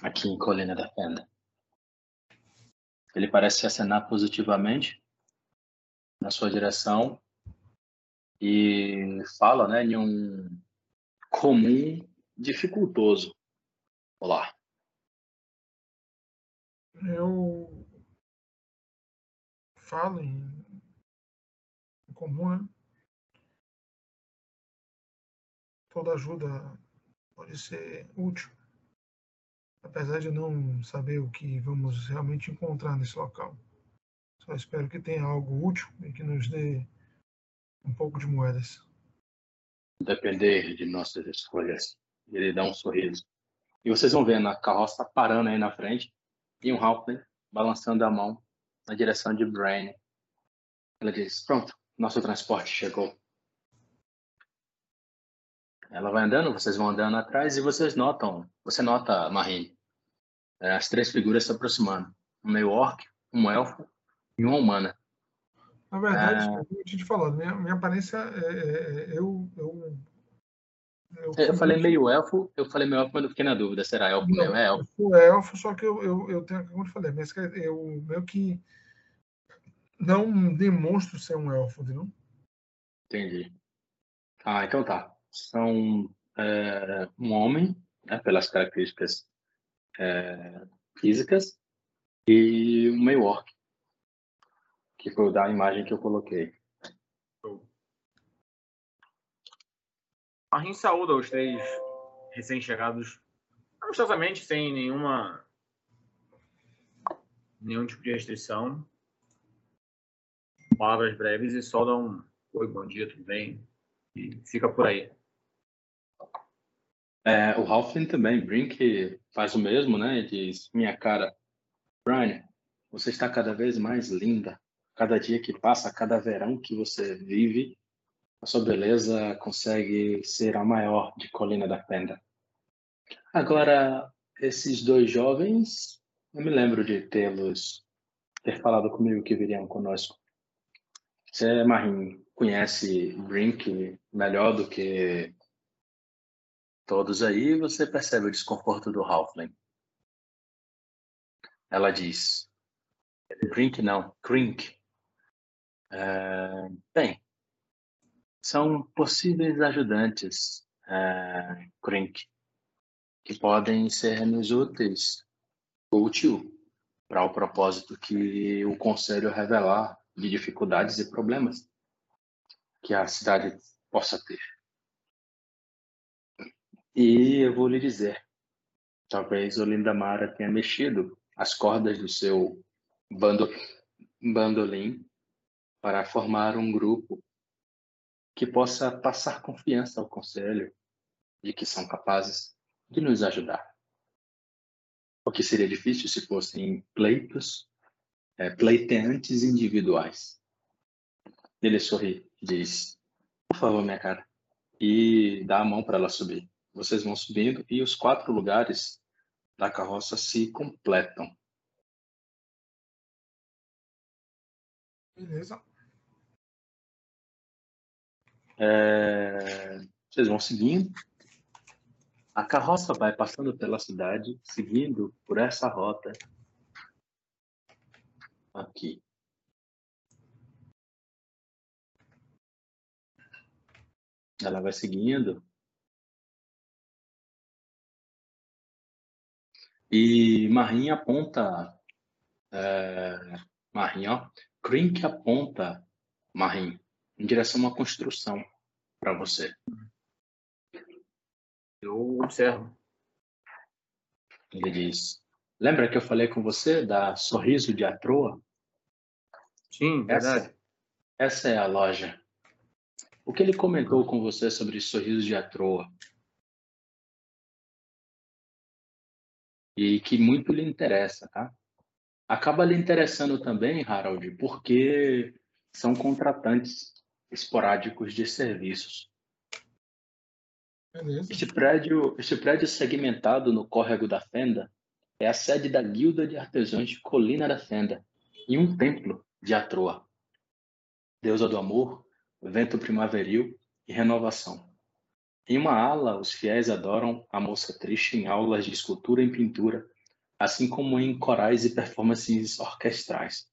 aqui em Colina da Fenda. Ele parece acenar positivamente na sua direção e fala né, em um comum dificultoso. Olá. Eu falo em comum, né? Toda ajuda pode ser útil, apesar de não saber o que vamos realmente encontrar nesse local. Só espero que tenha algo útil e que nos dê um pouco de moedas. Depender de nossas escolhas. Ele dá um sorriso. E vocês vão vendo a carroça parando aí na frente e um Halfling balançando a mão na direção de Brain. Ela diz: Pronto, nosso transporte chegou. Ela vai andando, vocês vão andando atrás e vocês notam, você nota, Marine, é, as três figuras se aproximando. Um meio orc, um elfo e uma humana. Na verdade, é... eu tinha te falado, minha, minha aparência é, é, é eu, eu, eu, eu falei meio elfo, eu falei meio elfo, mas não fiquei na dúvida, será elfo não, mesmo? É elfo. Eu elfo, só que eu, eu, eu tenho, como eu te falei, mas eu meio que não demonstro ser um elfo, entendeu? Entendi. Ah, então tá. São é, um homem, né, pelas características é, físicas, e um meio orc, que foi da imagem que eu coloquei. A gente saúda os três recém-chegados amistosamente, sem nenhuma nenhum tipo de restrição. Palavras breves e só dá um oi, bom dia, tudo bem? E fica por aí. É, o Halfling também, Brink faz o mesmo, né? Diz, minha cara, Brian, você está cada vez mais linda. Cada dia que passa, cada verão que você vive, a sua beleza consegue ser a maior de Colina da Fenda. Agora, esses dois jovens, eu me lembro de tê-los ter falado comigo que viriam conosco. Você, Marim, conhece Brink melhor do que todos aí, você percebe o desconforto do Halfling. Ela diz: Brink não, Crink. É, bem, são possíveis ajudantes, é, Crink, que podem ser-nos úteis, útil para o propósito que o Conselho revelar de dificuldades e problemas que a cidade possa ter. E eu vou lhe dizer, talvez Olinda Mara tenha mexido as cordas do seu bando, bandolim para formar um grupo que possa passar confiança ao conselho de que são capazes de nos ajudar. O que seria difícil se fossem pleitos, é, pleiteantes individuais. Ele sorri e diz: Por favor, minha cara. E dá a mão para ela subir. Vocês vão subindo e os quatro lugares da carroça se completam. Beleza. É, vocês vão seguindo. A carroça vai passando pela cidade, seguindo por essa rota aqui. Ela vai seguindo E Marim aponta. É, ó. Krink aponta Marim em direção a uma construção para você. Eu observo. Ele diz: Lembra que eu falei com você da Sorriso de Atroa? Sim, verdade. Essa, essa é a loja. O que ele comentou com você sobre Sorriso de Atroa? e que muito lhe interessa, tá? Acaba lhe interessando também, Harold, porque são contratantes esporádicos de serviços. Beleza. Este prédio, este prédio segmentado no córrego da Fenda é a sede da Guilda de Artesãos de Colina da Fenda e um templo de Atroa, deusa do amor, vento primaveril e renovação. Em uma ala, os fiéis adoram a moça triste em aulas de escultura e pintura, assim como em corais e performances orquestrais,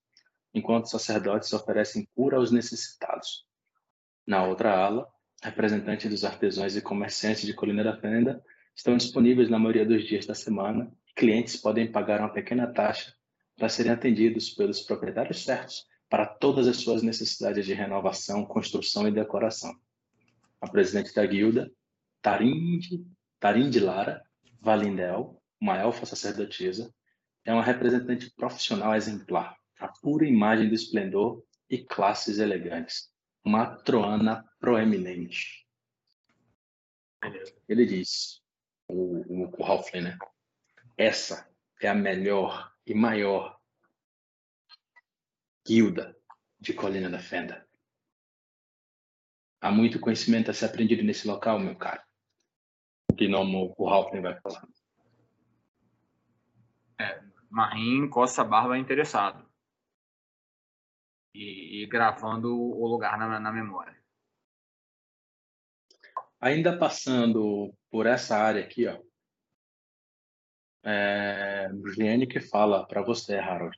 enquanto sacerdotes oferecem cura aos necessitados. Na outra ala, representantes dos artesãos e comerciantes de Colina da Fenda estão disponíveis na maioria dos dias da semana e clientes podem pagar uma pequena taxa para serem atendidos pelos proprietários certos para todas as suas necessidades de renovação, construção e decoração. A presidente da guilda Tarinde, Tarinde Lara Valindel, uma elfa sacerdotisa, é uma representante profissional exemplar, a pura imagem do esplendor e classes elegantes, uma troana proeminente. Ele diz, o, o, o Halfling, né? Essa é a melhor e maior guilda de Colina da Fenda. Há muito conhecimento a ser aprendido nesse local, meu caro. Gnomo, o Halfling vai falar. É, Marim coça a barba interessado. E, e, gravando o lugar na, na memória. Ainda passando por essa área aqui, ó. É, Juliane que fala para você, Harold.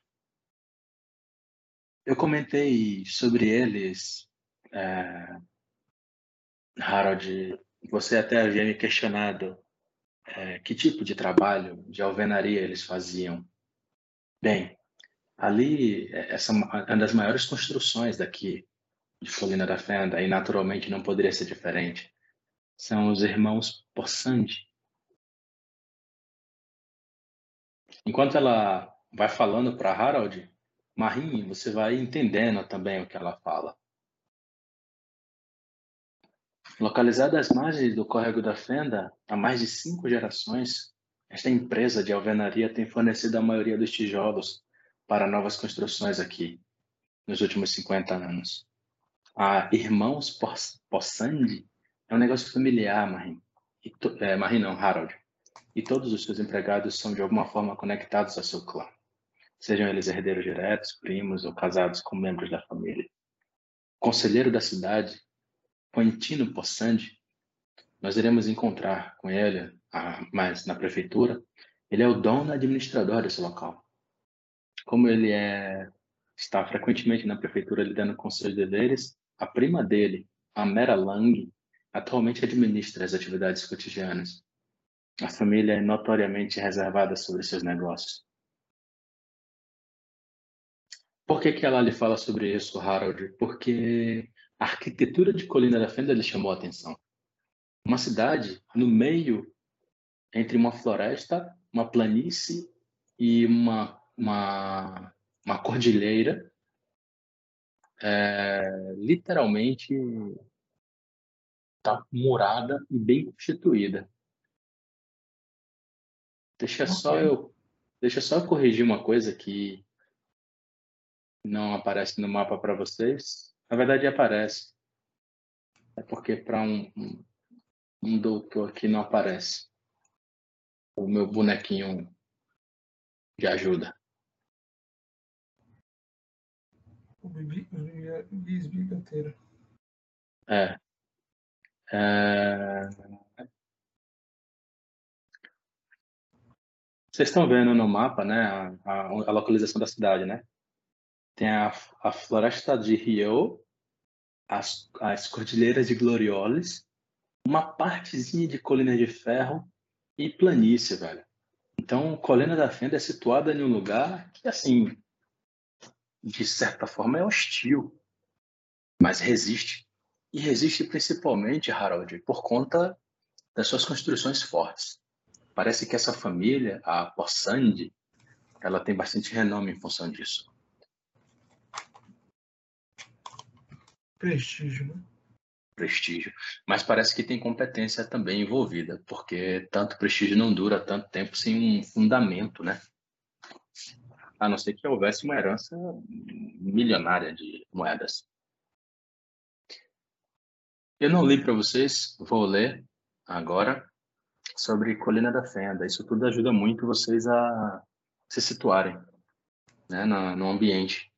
Eu comentei sobre eles, é, Harold, você até havia me questionado é, que tipo de trabalho de alvenaria eles faziam. Bem, ali, é, essa é uma das maiores construções daqui de Colina da Fenda, e naturalmente não poderia ser diferente. São os irmãos Possandi. Enquanto ela vai falando para Harold, Marim, você vai entendendo também o que ela fala. Localizada às margens do córrego da Fenda, há mais de cinco gerações, esta empresa de alvenaria tem fornecido a maioria dos tijolos para novas construções aqui, nos últimos 50 anos. A Irmãos Possandi é um negócio familiar, Marim. É, Marim não, Harold. E todos os seus empregados são de alguma forma conectados ao seu clã. Sejam eles herdeiros diretos, primos ou casados com membros da família. Conselheiro da cidade Quintino Possandi, nós iremos encontrar com ele, ah, mas na prefeitura, ele é o dono administrador desse local. Como ele é, está frequentemente na prefeitura lidando com seus deveres, a prima dele, a Mera Lang, atualmente administra as atividades cotidianas. A família é notoriamente reservada sobre seus negócios. Por que, que ela lhe fala sobre isso, Harold? Porque a arquitetura de Colina da Fenda lhe chamou a atenção. Uma cidade no meio entre uma floresta, uma planície e uma, uma, uma cordilheira, é, literalmente está murada e bem constituída. Deixa okay. só eu deixa só eu corrigir uma coisa que não aparece no mapa para vocês. Na verdade, aparece. É porque para um, um, um doutor aqui não aparece. O meu bonequinho de ajuda. Bisbigateiro. É. é. Vocês estão vendo no mapa, né, a, a, a localização da cidade, né? Tem a, a floresta de Rio, as, as cordilheiras de Glorioles, uma partezinha de Colina de Ferro e planície, velho. Então, Colina da Fenda é situada em um lugar que, assim, de certa forma é hostil, mas resiste. E resiste principalmente, Harold, por conta das suas construções fortes. Parece que essa família, a Possandi, ela tem bastante renome em função disso. Prestígio, né? Prestígio. Mas parece que tem competência também envolvida, porque tanto prestígio não dura tanto tempo sem um fundamento, né? A não ser que houvesse uma herança milionária de moedas. Eu não li para vocês, vou ler agora sobre Colina da Fenda. Isso tudo ajuda muito vocês a se situarem né, no, no ambiente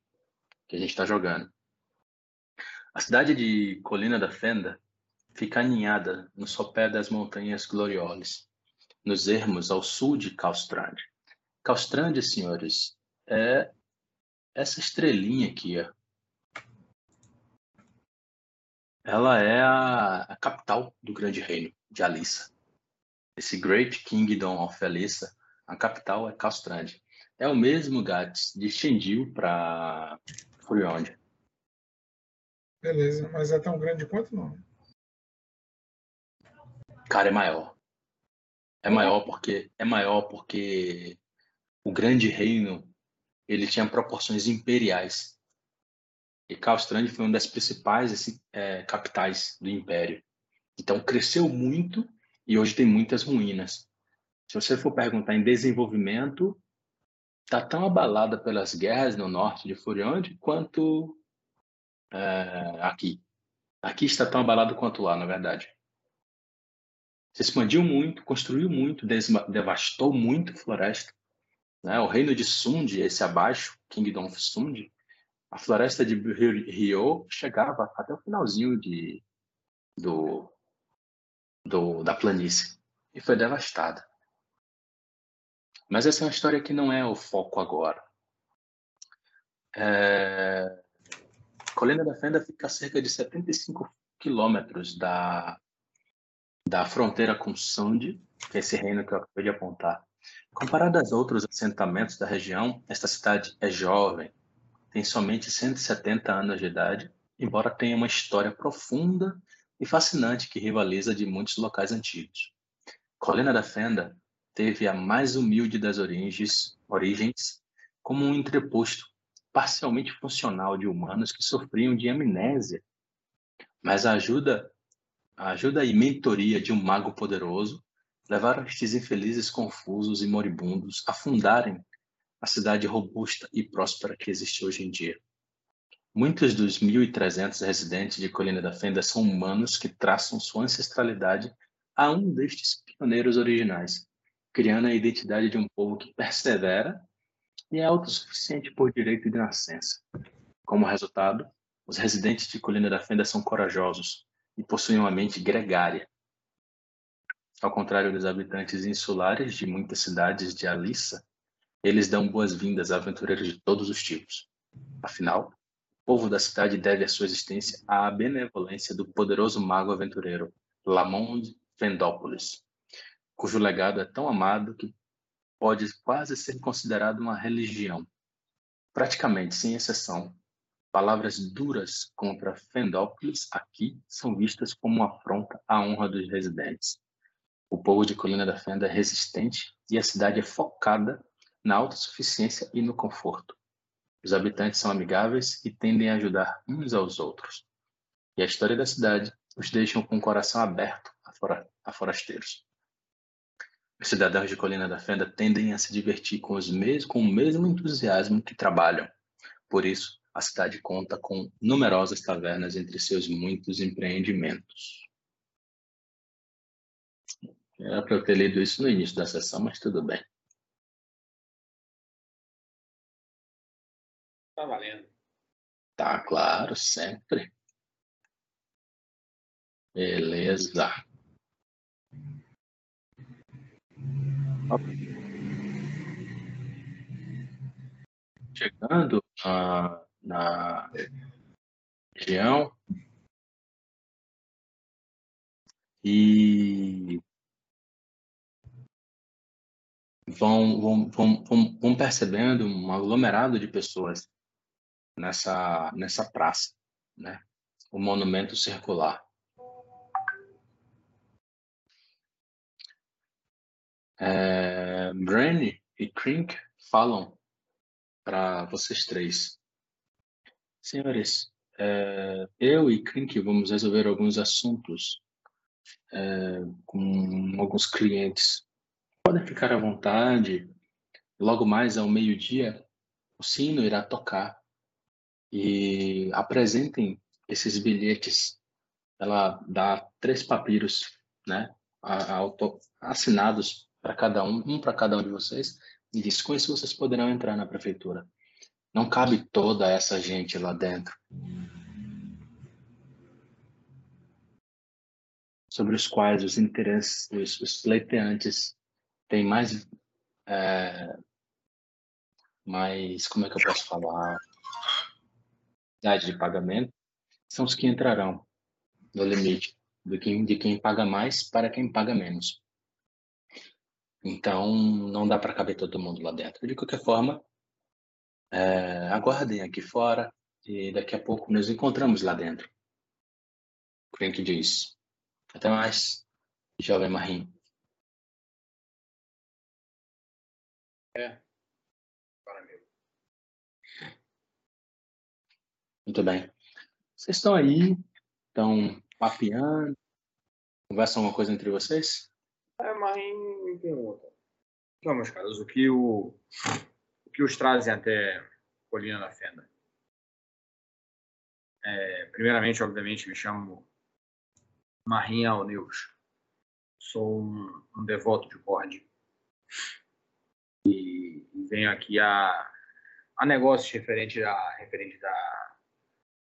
que a gente está jogando. A cidade de Colina da Fenda fica aninhada no sopé das montanhas Glorioles, nos ermos ao sul de Calstrand. Calstrand, senhores, é essa estrelinha aqui, ó. Ela é a, a capital do grande reino de Alissa. Esse Great Kingdom of Alissa, a capital é Calstrand. É o mesmo Gats de Xendil para Furiond. Beleza, mas é tão grande quanto não? Cara, é maior. É maior porque é maior porque o grande reino ele tinha proporções imperiais. E Calstrand foi uma das principais assim, é, capitais do império. Então cresceu muito e hoje tem muitas ruínas. Se você for perguntar em desenvolvimento, está tão abalada pelas guerras no norte de Furiond quanto é, aqui. Aqui está tão abalado quanto lá, na verdade. Se expandiu muito, construiu muito, devastou muito floresta. Né, o reino de Sund, esse abaixo, Kingdom of Sund, a floresta de Rio chegava até o finalzinho de, do, do, da planície e foi devastada. Mas essa é uma história que não é o foco agora. É... Colina da Fenda fica a cerca de 75 quilômetros da, da fronteira com Sund, que é esse reino que eu acabei de apontar. Comparado aos outros assentamentos da região, esta cidade é jovem, tem somente 170 anos de idade, embora tenha uma história profunda e fascinante que rivaliza de muitos locais antigos. Colina da Fenda teve a mais humilde das origens, origens como um entreposto parcialmente funcional de humanos que sofriam de amnésia, mas a ajuda, a ajuda e mentoria de um mago poderoso levaram estes infelizes confusos e moribundos a fundarem a cidade robusta e próspera que existe hoje em dia. Muitos dos 1.300 residentes de Colina da Fenda são humanos que traçam sua ancestralidade a um destes pioneiros originais, criando a identidade de um povo que persevera e é autossuficiente por direito de nascença. Como resultado, os residentes de Colina da Fenda são corajosos e possuem uma mente gregária. Ao contrário dos habitantes insulares de muitas cidades de Alissa, eles dão boas-vindas a aventureiros de todos os tipos. Afinal, o povo da cidade deve a sua existência à benevolência do poderoso mago aventureiro Lamond Vendópolis, cujo legado é tão amado que pode quase ser considerado uma religião. Praticamente, sem exceção, palavras duras contra Fendópolis aqui são vistas como uma afronta à honra dos residentes. O povo de Colina da Fenda é resistente e a cidade é focada na autossuficiência e no conforto. Os habitantes são amigáveis e tendem a ajudar uns aos outros. E a história da cidade os deixa com o coração aberto a forasteiros. Os cidadãos de Colina da Fenda tendem a se divertir com, os mes com o mesmo entusiasmo que trabalham. Por isso, a cidade conta com numerosas tavernas entre seus muitos empreendimentos. Era para eu ter lido isso no início da sessão, mas tudo bem. Tá valendo. Tá claro, sempre. Beleza. Chegando na, na região e vão, vão, vão, vão, vão percebendo um aglomerado de pessoas nessa, nessa praça, né? o monumento circular. É, e Krink falam para vocês três. Senhores, é, eu e Krink vamos resolver alguns assuntos é, com alguns clientes. Podem ficar à vontade. Logo mais ao meio-dia, o sino irá tocar e apresentem esses bilhetes. Ela dá três papiros, né, assinados para cada um, um para cada um de vocês, e diz: com isso vocês poderão entrar na prefeitura. Não cabe toda essa gente lá dentro. Sobre os quais os interesses, os, os pleiteantes têm mais, é, mais, como é que eu posso falar, idade de pagamento, são os que entrarão no limite de quem paga mais para quem paga menos. Então, não dá para caber todo mundo lá dentro. De qualquer forma, é, aguardem aqui fora e daqui a pouco nos encontramos lá dentro. Crank diz. Até mais, jovem Marim. É. Muito bem. Vocês estão aí, estão papeando, conversam alguma coisa entre vocês? É, mas me pergunta. Então, meus caros, o que, o, o que os trazem até Colina da Fenda? É, primeiramente, obviamente, me chamo Marinha Alneus. Sou um, um devoto de Cord. E venho aqui a, a negócios referente a referente a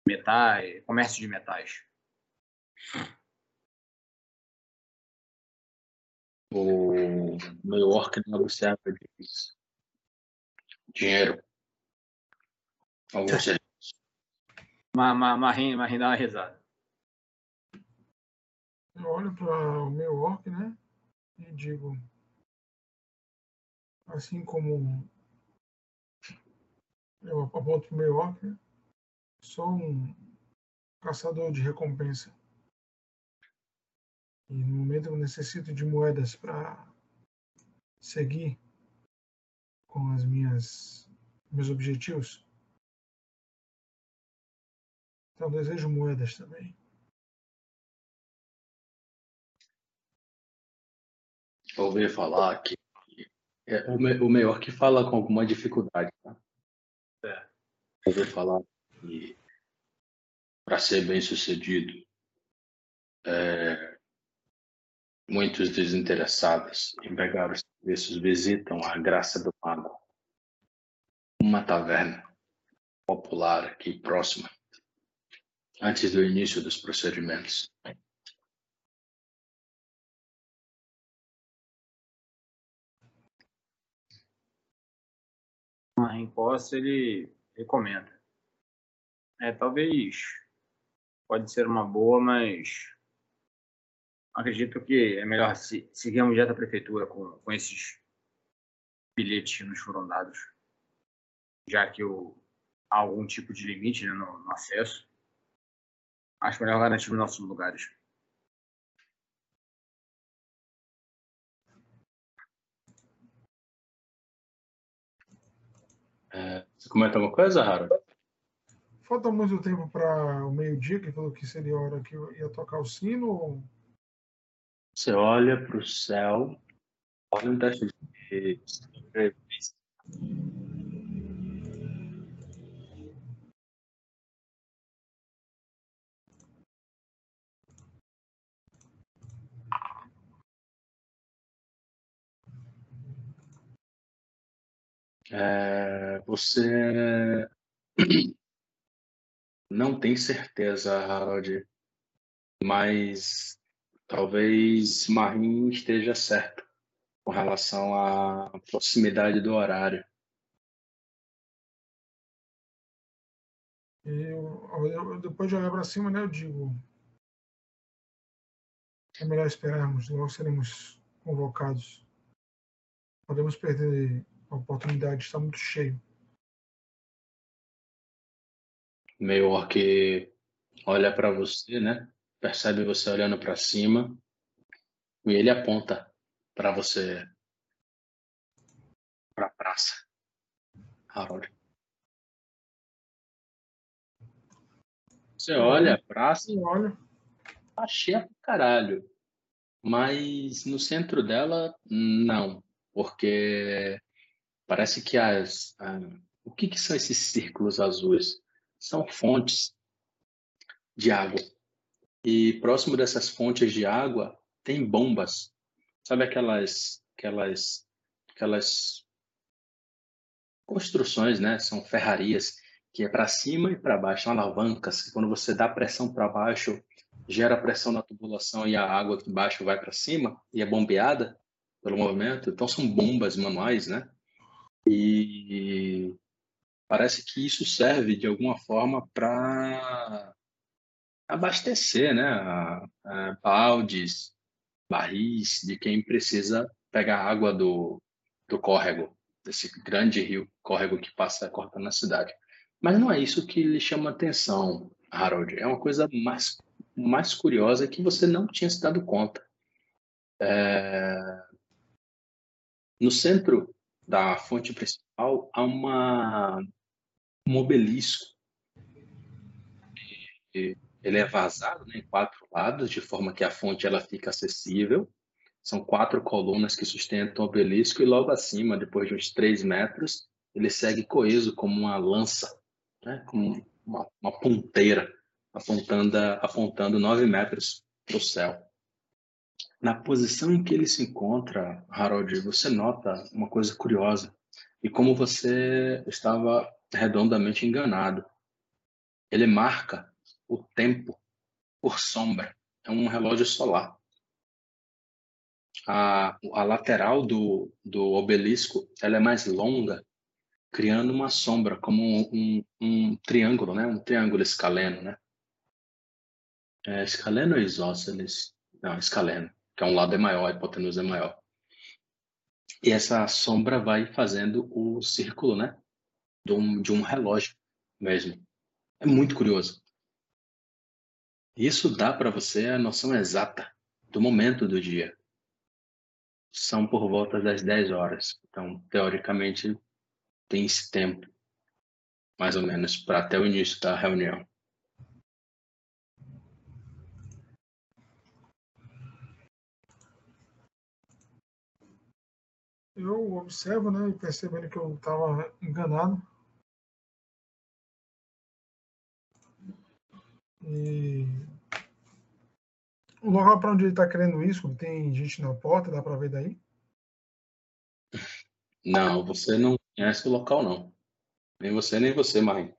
metais, comércio de metais. O New York negociava dinheiro. Alguns serviços. Marim, Marim dá uma risada. Eu olho para o meu orc, né? E digo, assim como eu aponto para o né? sou um caçador de recompensa. E no momento eu necessito de moedas para seguir com as minhas meus objetivos. Então desejo moedas também. Ouvi falar que é, o, me, o melhor que fala com alguma dificuldade, tá? É. Ouvi falar que para ser bem sucedido, é, muitos desinteressados em pegar os serviços visitam a Graça do Mago, uma taverna popular aqui próxima, antes do início dos procedimentos. Em posse ele recomenda. É, talvez pode ser uma boa, mas acredito que é melhor se, seguirmos direto à prefeitura com, com esses bilhetes que nos foram dados, já que o, há algum tipo de limite né, no, no acesso. Acho melhor garantir os nossos lugares. É, você comenta alguma coisa, Harold? Falta muito tempo para o meio-dia, que falou que seria a hora que eu ia tocar o sino. Você olha para o céu, olha um teste de É, você não tem certeza, Harold, mas talvez Marim esteja certo com relação à proximidade do horário. Eu, eu, depois de olhar para cima, né, eu digo: é melhor esperarmos, logo seremos convocados. Podemos perder a oportunidade está muito cheio. Meio orc olha para você, né? Percebe você olhando para cima e ele aponta para você para a praça. Harold. Você olha a praça, olha. tá cheia pra caralho. Mas no centro dela, não. Porque Parece que as. o que, que são esses círculos azuis? São fontes de água. E próximo dessas fontes de água tem bombas. Sabe aquelas aquelas aquelas construções, né? São ferrarias que é para cima e para baixo, são alavancas que quando você dá pressão para baixo, gera pressão na tubulação e a água aqui embaixo vai para cima e é bombeada pelo movimento. Então são bombas manuais, né? E parece que isso serve de alguma forma para abastecer né, baldes, barris de quem precisa pegar água do, do córrego, desse grande rio córrego que passa cortando a cidade. Mas não é isso que lhe chama atenção, Harold. É uma coisa mais, mais curiosa que você não tinha se dado conta. É... No centro da fonte principal há uma, um obelisco. Ele é vazado né, em quatro lados, de forma que a fonte ela fica acessível. São quatro colunas que sustentam o obelisco e logo acima, depois de uns três metros, ele segue coeso como uma lança, né, como uma, uma ponteira, apontando, apontando nove metros para o céu. Na posição em que ele se encontra, Harold, você nota uma coisa curiosa. E como você estava redondamente enganado. Ele marca o tempo por sombra. É um relógio solar. A, a lateral do, do obelisco ela é mais longa, criando uma sombra, como um, um, triângulo, né? um triângulo escaleno. Né? É escaleno ou isósceles? Não, escaleno, que é um lado é maior, a hipotenusa é maior. E essa sombra vai fazendo o círculo, né? De um, de um relógio mesmo. É muito curioso. Isso dá para você a noção exata do momento do dia. São por volta das 10 horas. Então, teoricamente, tem esse tempo, mais ou menos, para até o início da reunião. Eu observo, né, e percebendo que eu estava enganado. E o local para onde ele está querendo isso, tem gente na porta, dá para ver daí? Não, você não conhece o local, não. Nem você, nem você, Marim.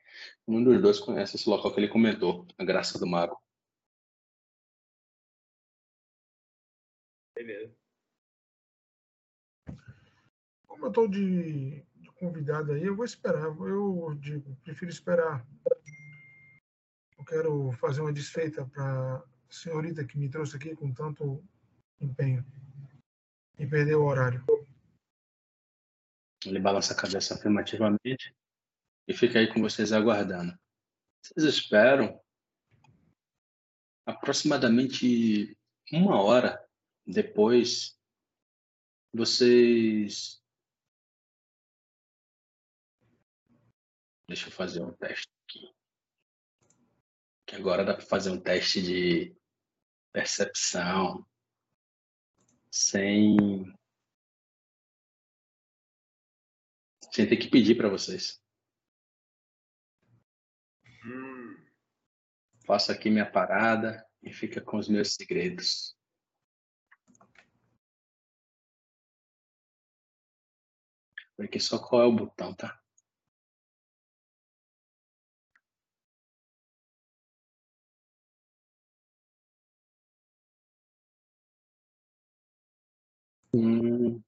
Um dos dois conhece esse local que ele comentou, a Graça do Mago. Beleza como eu estou de, de, convidado aí, eu vou esperar. Eu digo, prefiro esperar. Eu quero fazer uma desfeita para a senhorita que me trouxe aqui com tanto empenho e perder o horário. Ele balança a cabeça afirmativamente e fica aí com vocês aguardando. Vocês esperam aproximadamente uma hora depois vocês Deixa eu fazer um teste aqui. Que agora dá para fazer um teste de percepção sem sem ter que pedir para vocês. Hum. Faço aqui minha parada e fica com os meus segredos. Aqui só qual é o botão, tá? Hum.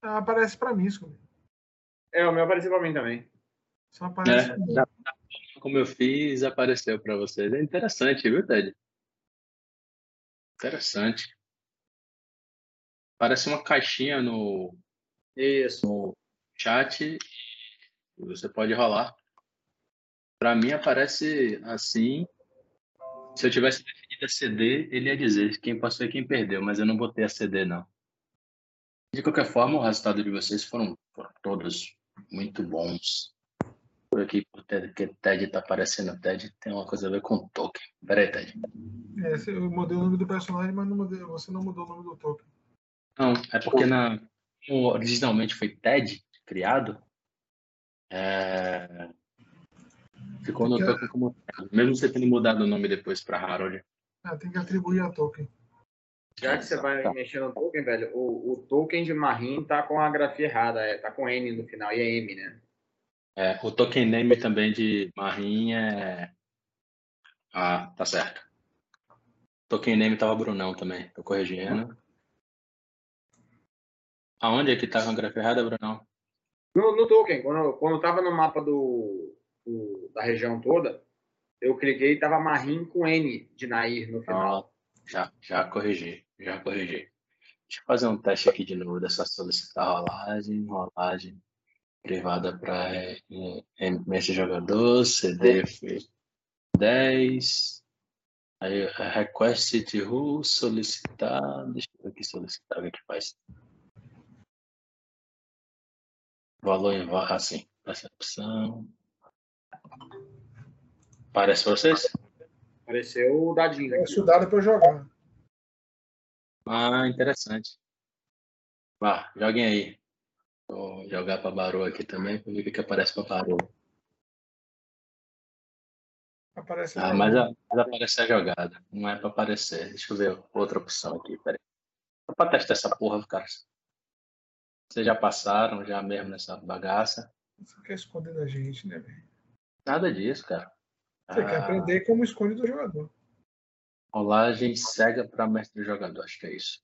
Ah, aparece para mim isso. É, o meu apareceu para mim também. Só aparece. É, da, como eu fiz, apareceu para vocês. É interessante, viu, Ted? Interessante. Parece uma caixinha no, Isso. no chat você pode rolar. Para mim aparece assim. Se eu tivesse definido a CD, ele ia dizer quem passou e quem perdeu, mas eu não botei a CD não. De qualquer forma, o resultado de vocês foram, foram todos muito bons. Por aqui, porque Ted está aparecendo Ted, tem uma coisa a ver com token. Peraí, Ted. É, eu mudei o nome do personagem, mas não mudei, você não mudou o nome do token. Não, é porque na, originalmente foi Ted criado, é... Ficou no token como mesmo você tendo mudado o nome depois para Harold. Ah, tem que atribuir a token. Já que você vai tá. mexer no token, velho, o, o token de Marin tá com a grafia errada, é, tá com N no final e é M, né? É, o token name também de Marin é. Ah, tá certo. Token name tava Brunão também, tô corrigindo. Aonde é que tá com a grafia errada, Brunão? No, no token, quando, quando tava no mapa do, do, da região toda, eu cliquei e tava Marim com N de Nair no final. Ah, já, já corrigi, já corrigi. Deixa eu fazer um teste aqui de novo dessa solicitar rolagem, rolagem privada para esse jogador, CD foi 10. Aí, request to who, solicitar, deixa eu ver aqui solicitar, o que faz. Valor em assim, percepção. Parece pra vocês? Apareceu o dadinho. Parece o dado para jogar. Ah, interessante. Vá, joguem aí. Vou jogar pra Baru aqui também, pra ver o que, que aparece pra Baru. Aparece Ah, mas, a- mas aparece a jogada. Não é pra aparecer. Deixa eu ver outra opção aqui, peraí. Só pra testar essa porra, cara. Vocês já passaram, já mesmo nessa bagaça. Você quer esconder da gente, né, velho? Nada disso, cara. Você quer Ah, aprender como esconde do jogador. Rolagem cega para mestre jogador, acho que é isso.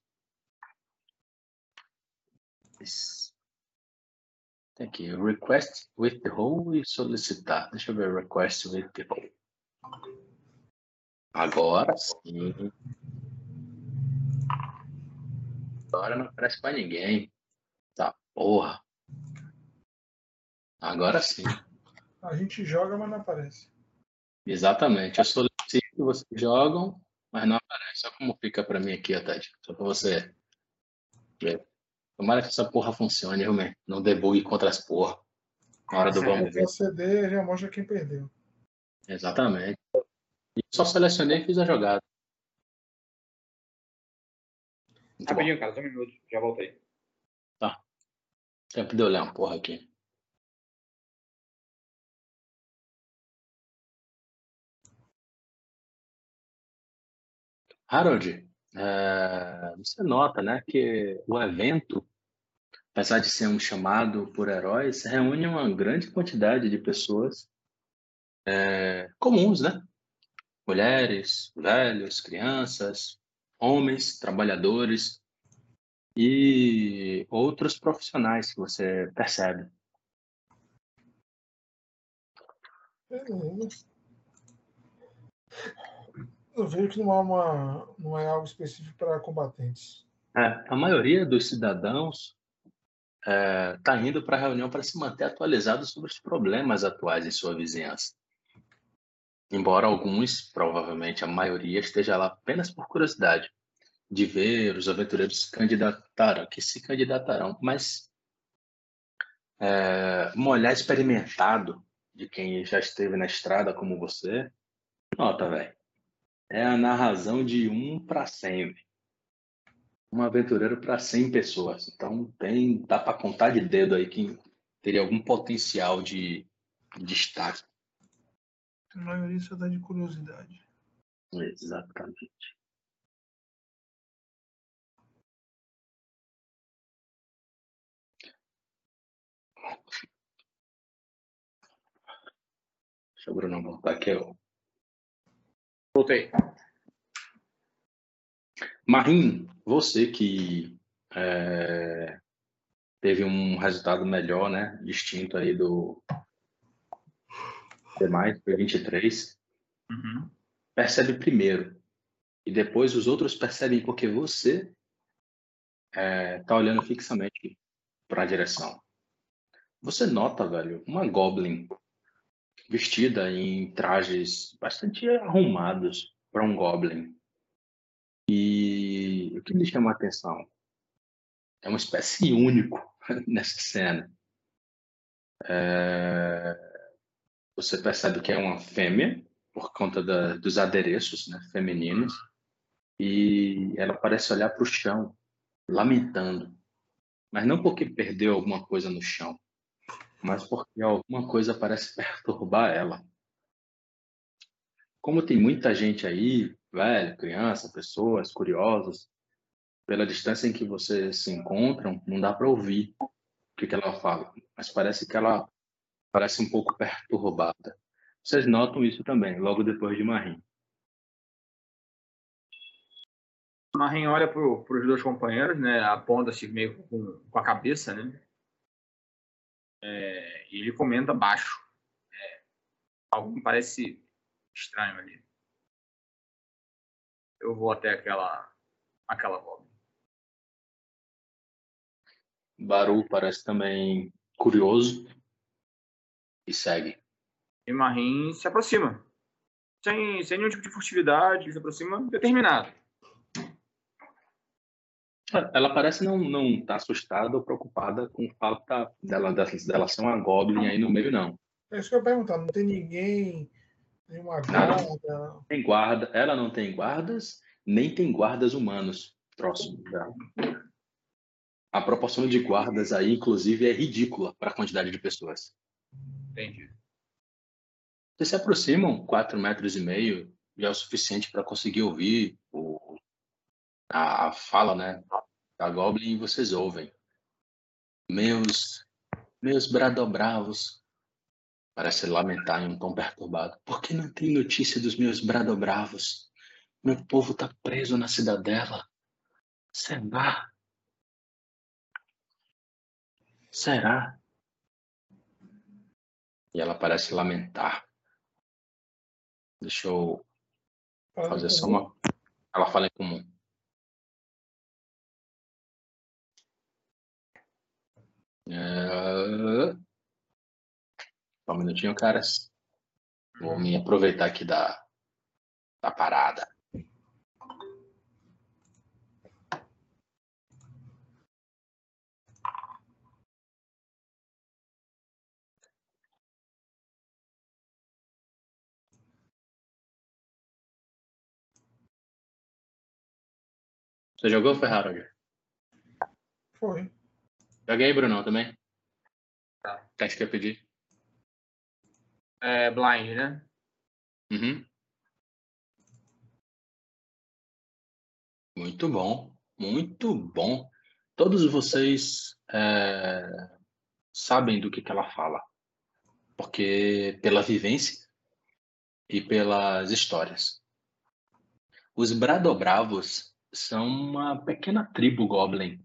Isso. Tem aqui, request with the hole e solicitar. Deixa eu ver, request with the hole. Agora sim. Agora não aparece para ninguém. Tá, porra. Agora sim. A gente joga, mas não aparece. Exatamente. Eu solicito, vocês jogam, mas não aparece. Olha como fica pra mim aqui, Tati. Só pra você ver. Tomara que essa porra funcione, viu, man? Não debugue contra as porra. Na hora do vamos ver. CD já mostra quem perdeu. Exatamente. E só selecionei e fiz a jogada. Muito bom. Rapidinho, cara, só um minuto, já voltei. Tempo de ler uma porra aqui. Harold, é, você nota, né, que o evento, apesar de ser um chamado por heróis, reúne uma grande quantidade de pessoas é, comuns, né? Mulheres, velhos, crianças, homens, trabalhadores e outros profissionais que você percebe. Eu vejo que não, há uma, não é algo específico para combatentes. É, a maioria dos cidadãos está indo para a reunião para se manter atualizado sobre os problemas atuais em sua vizinhança. Embora alguns, provavelmente a maioria, esteja lá apenas por curiosidade de ver os aventureiros se que se candidatarão, mas é, um olhar experimentado de quem já esteve na estrada como você, nota, velho, é a narração de um para 100, velho um aventureiro para 100 pessoas. Então tem, dá para contar de dedo aí quem teria algum potencial de destaque. A maioria só dá de curiosidade. Exatamente. Deixa o Bruno voltar aqui. ó. Voltei. Marim, você que é, teve um resultado melhor, né? Distinto aí do demais, foi 23. Uhum. percebe primeiro e depois os outros percebem porque você está olhando fixamente para a direção. Você nota, velho, uma goblin vestida em trajes bastante arrumados para um goblin. E o que me chama a atenção é uma espécie único [LAUGHS] nessa cena. É, Você percebe que é uma fêmea por conta da, dos adereços né, femininos e ela parece olhar para o chão, lamentando. Mas não porque perdeu alguma coisa no chão, mas porque alguma coisa parece [LAUGHS] perturbar ela. Como tem muita gente aí, velho, criança, pessoas curiosas, pela distância em que vocês se encontram, não dá para ouvir o que, que ela fala, mas parece que ela parece um pouco perturbada. Vocês notam isso também, logo depois de Marim. Marim olha para os dois companheiros, né? Aponta-se meio com, com a cabeça, né? É, e ele comenta baixo. É, algo me parece estranho ali. Eu vou até aquela aquela goblin. Baru parece também curioso e segue. E Marim se aproxima. Sem, sem nenhum tipo de furtividade, se aproxima determinado. Ela parece não não estar assustada ou preocupada com o fato dela, dela, dela ser uma goblin aí no meio, não. É isso que eu ia perguntar. Não tem ninguém, nenhuma guarda. Tem guarda, ela não tem guardas, nem tem guardas humanos próximo dela. A proporção de guardas aí, inclusive, é ridícula para a quantidade de pessoas. Entendi. Vocês se aproximam quatro metros e meio e é o suficiente para conseguir ouvir o, a, a fala, né, da Goblin e vocês ouvem. Meus, meus bradobravos, parece lamentar em um tom perturbado. Por que não tem notícia dos meus bradobravos? Meu povo está preso na cidadela. Será? Será? E ela parece lamentar. Deixa eu fazer só uma. Ela fala em comum. É... Só um minutinho, caras. Vou me aproveitar aqui da, da parada. Você jogou, Ferrari? Foi. Joguei, Brunão, também. Tá. O que você quer pedir? É blind, né? Uhum. Muito bom, muito bom. Todos vocês é, sabem do que, que ela fala, porque pela vivência e pelas histórias. Os Bradobravos são uma pequena tribo goblin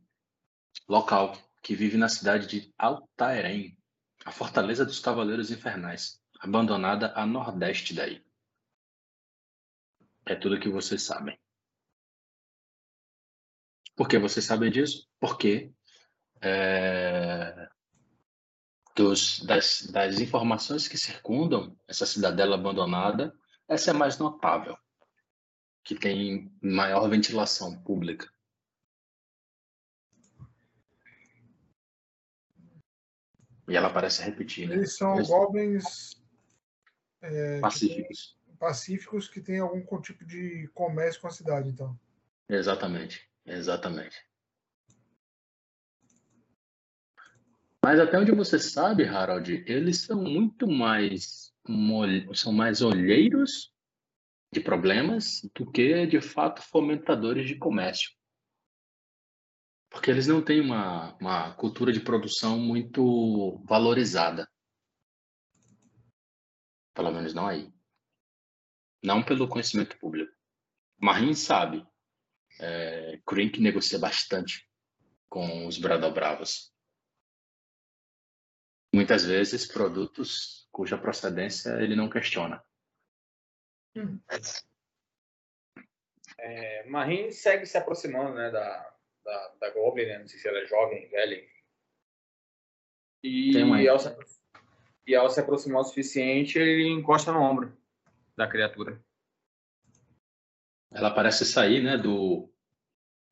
local que vive na cidade de Altairém, a fortaleza dos Cavaleiros Infernais, abandonada a nordeste daí. É tudo que vocês sabem. Por que vocês sabem disso? Porque é, dos, das, das informações que circundam essa cidadela abandonada, essa é mais notável que tem maior ventilação pública. E ela parece repetir, né? Eles são Eles- goblins é, que Pacíficos. têm- pacíficos que têm algum tipo de comércio com a cidade, então. Exatamente, exatamente. Mas até onde você sabe, Harold, eles são muito mais são mais olheiros de problemas do que de fato fomentadores de comércio. Porque eles não têm uma, uma cultura de produção muito valorizada. Pelo menos não aí. Não pelo conhecimento público. Marin sabe. É, Krink negocia bastante com os Bradobravos. Muitas vezes produtos cuja procedência ele não questiona. É, Marin segue se aproximando, né, da, da, da Goblin, né? Não sei se ela é jovem, velha. Tem uma- E ao, se, e ao se aproximar o suficiente, ele encosta no ombro da criatura. Ela parece sair, né, do,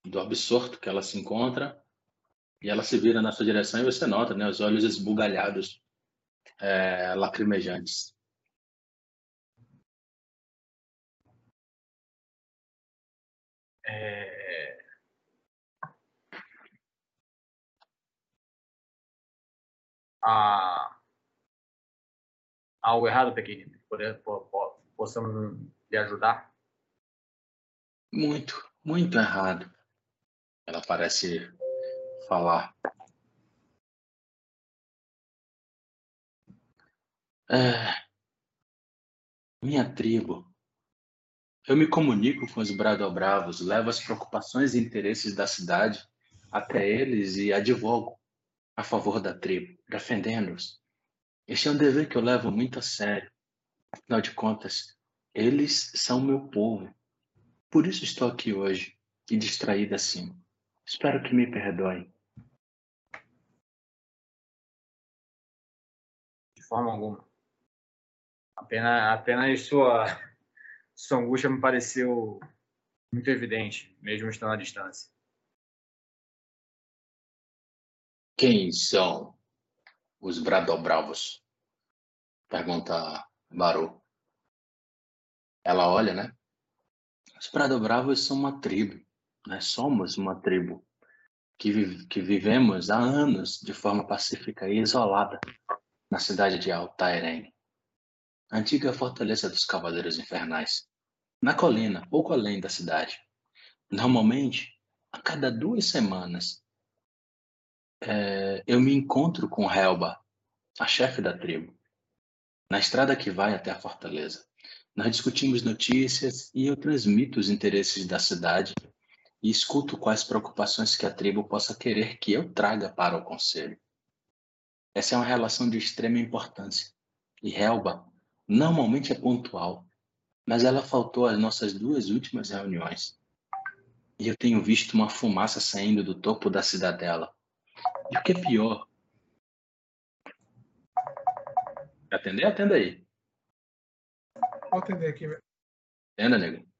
do absorto que ela se encontra e ela se vira na sua direção e você nota, né, os olhos esbugalhados, é, lacrimejantes. É... Há algo errado, pequenino? Possamos lhe ajudar? Muito, muito errado. Ela parece falar. É, minha tribo. Eu me comunico com os Bradobravos, levo as preocupações e interesses da cidade até eles e advogo a favor da tribo, defendendo-os. Este é um dever que eu levo muito a sério. Afinal de contas, eles são meu povo. Por isso estou aqui hoje e distraída assim. Espero que me perdoem. De forma alguma. Apenas, apenas sua, sua angústia me pareceu muito evidente, mesmo estando à distância. Quem são os Bradobravos? Pergunta Baru. Ela olha, né? Os Bradobravos são uma tribo. Nós somos uma tribo. que, vi que vivemos há anos de forma pacífica e isolada na cidade de Altairene, antiga fortaleza dos Cavaleiros Infernais, na colina, pouco além da cidade. Normalmente, a cada duas semanas, é, eu me encontro com Helba, a chefe da tribo, na estrada que vai até a fortaleza. Nós discutimos notícias e eu transmito os interesses da cidade e escuto quais preocupações que a tribo possa querer que eu traga para o conselho. Essa é uma relação de extrema importância. E Helba normalmente é pontual, mas ela faltou às nossas duas últimas reuniões. E eu tenho visto uma fumaça saindo do topo da cidadela. E o que é pior? Atender? Atenda aí. Vou atender aqui. Atenda, nego.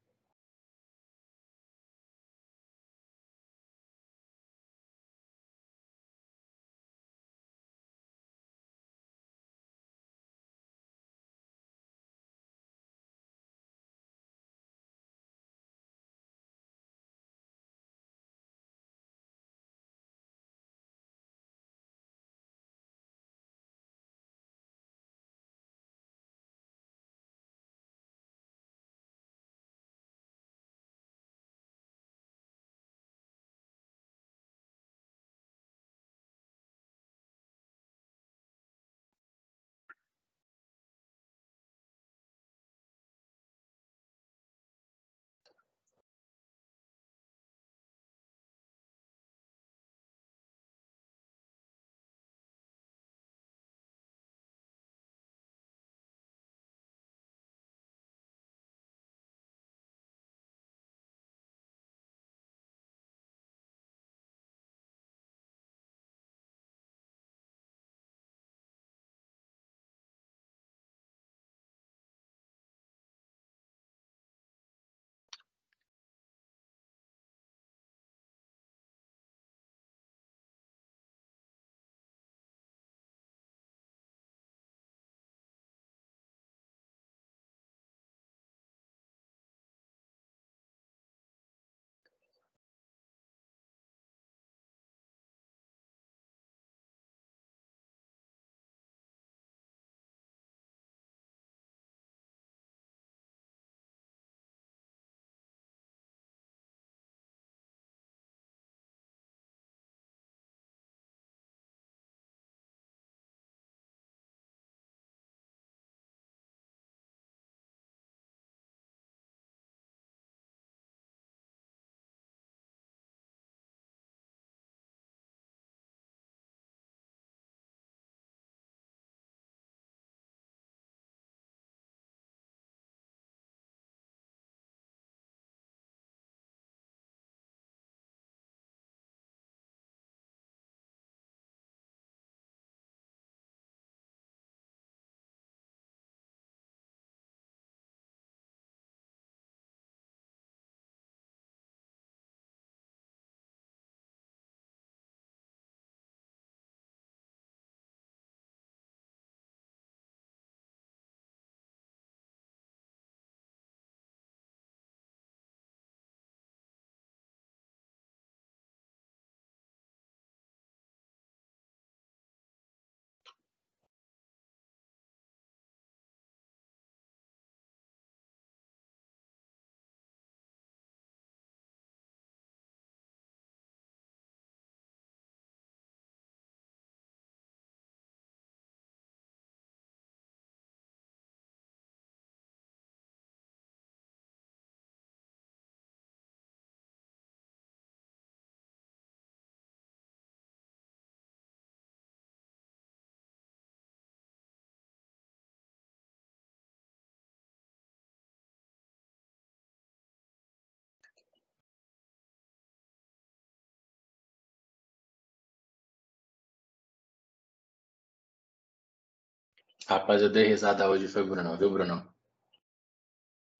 Rapaz, eu dei risada hoje, foi Bruno, viu, Bruno?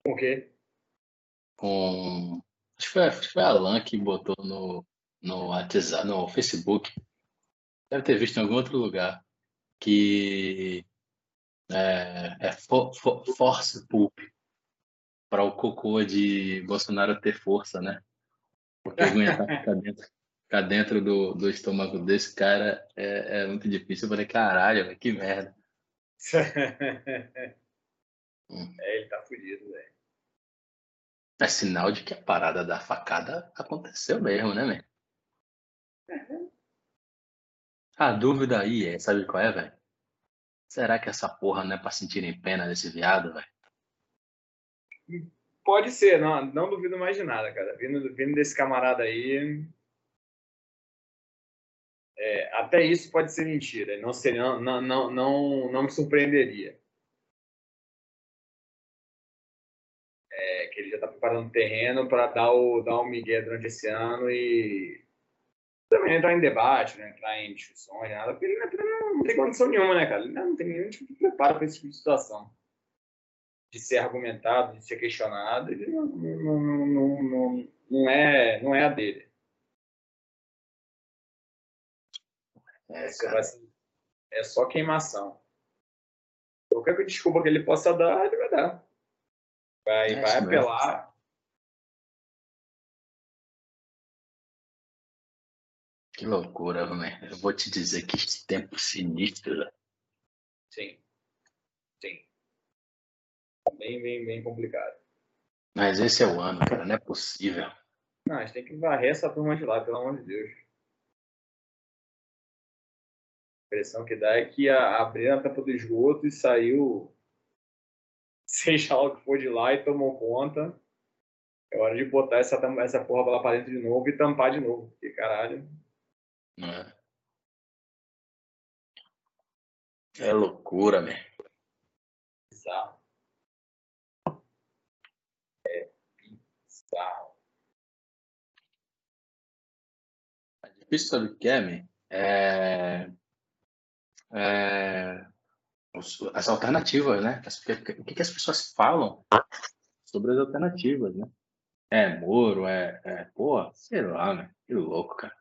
Com o quê? Com. Acho que foi, acho que foi a Alan que botou no, no WhatsApp, no Facebook. Deve ter visto em algum outro lugar. Que é, é for, for, force poop para o cocô de Bolsonaro ter força, né? Porque [LAUGHS] aguentar ficar dentro, ficar dentro do, do estômago desse cara é, é muito difícil. Eu falei, caralho, que merda. Hum. É, ele tá fudido, velho. É sinal de que a parada da facada aconteceu mesmo, né, velho? Uhum. A dúvida aí é, sabe qual é, velho? Será que essa porra não é pra sentirem pena desse viado, velho? Pode ser, não, não duvido mais de nada, cara. Vindo, vindo desse camarada aí. É, até isso pode ser mentira. Não, seria, não, não, não, não me surpreenderia. É, que ele já está preparando o terreno para dar o, dar um migué durante esse ano e também entrar em debate, não entrar em discussões, nada, porque ele não, não, tem condição nenhuma, né, cara? Ele não tem nenhum tipo de preparo para esse tipo de situação. De ser argumentado, de ser questionado, ele não, não, não, não, não, é, não é a dele. É, é só queimação. Qualquer desculpa que ele possa dar, ele vai dar. Vai, é vai apelar. Que loucura, velho. Eu vou te dizer que esse tempo sinistro. Né? Sim. Sim. Bem, bem, bem complicado. Mas esse é o ano, cara. Não é possível. Não, a gente tem que varrer essa turma de lá, pelo amor de Deus. Impressão que dá é que abriu a tampa do esgoto e saiu seja lá o que for de lá e tomou conta. É hora de botar essa, essa porra lá pra dentro de novo e tampar de novo. Porque, caralho. É. É loucura, velho. Bizarro. É bizarro. É difícil saber o que é, man. É... É... As alternativas, né? O que, que as pessoas falam sobre as alternativas, né? É Moro, é, é pô, sei lá, né? Que louco, cara.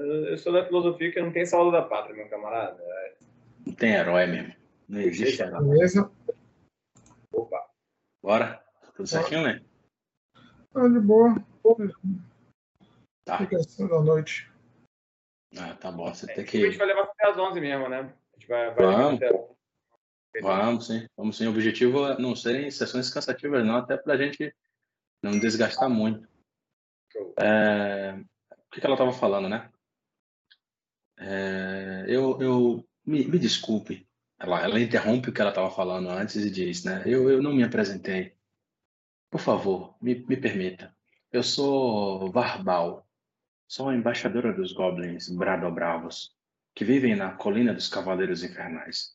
Eu sou da filosofia que não tem saldo da pátria, meu camarada. Não tem herói mesmo. Não existe herói. Beleza? Opa. Bora? Tudo certinho, né? Tá de boa. Tá. Fica assim da noite. Ah, tá bom. Você é, tem que. A gente vai levar até as 11 mesmo, né? A gente vai, vai Vamos. Até... Vamos sim. Vamos sim. O objetivo é não serem sessões cansativas, não, até pra gente não desgastar muito. É... O que, que ela estava falando, né? É, eu, eu me, me, desculpe. Ela, ela interrompe o que ela estava falando antes e diz, né? Eu, eu não me apresentei. Por favor, me, me permita. Eu sou Varbal. Sou a embaixadora dos Goblins Bradobravos, que vivem na Colina dos Cavaleiros Infernais.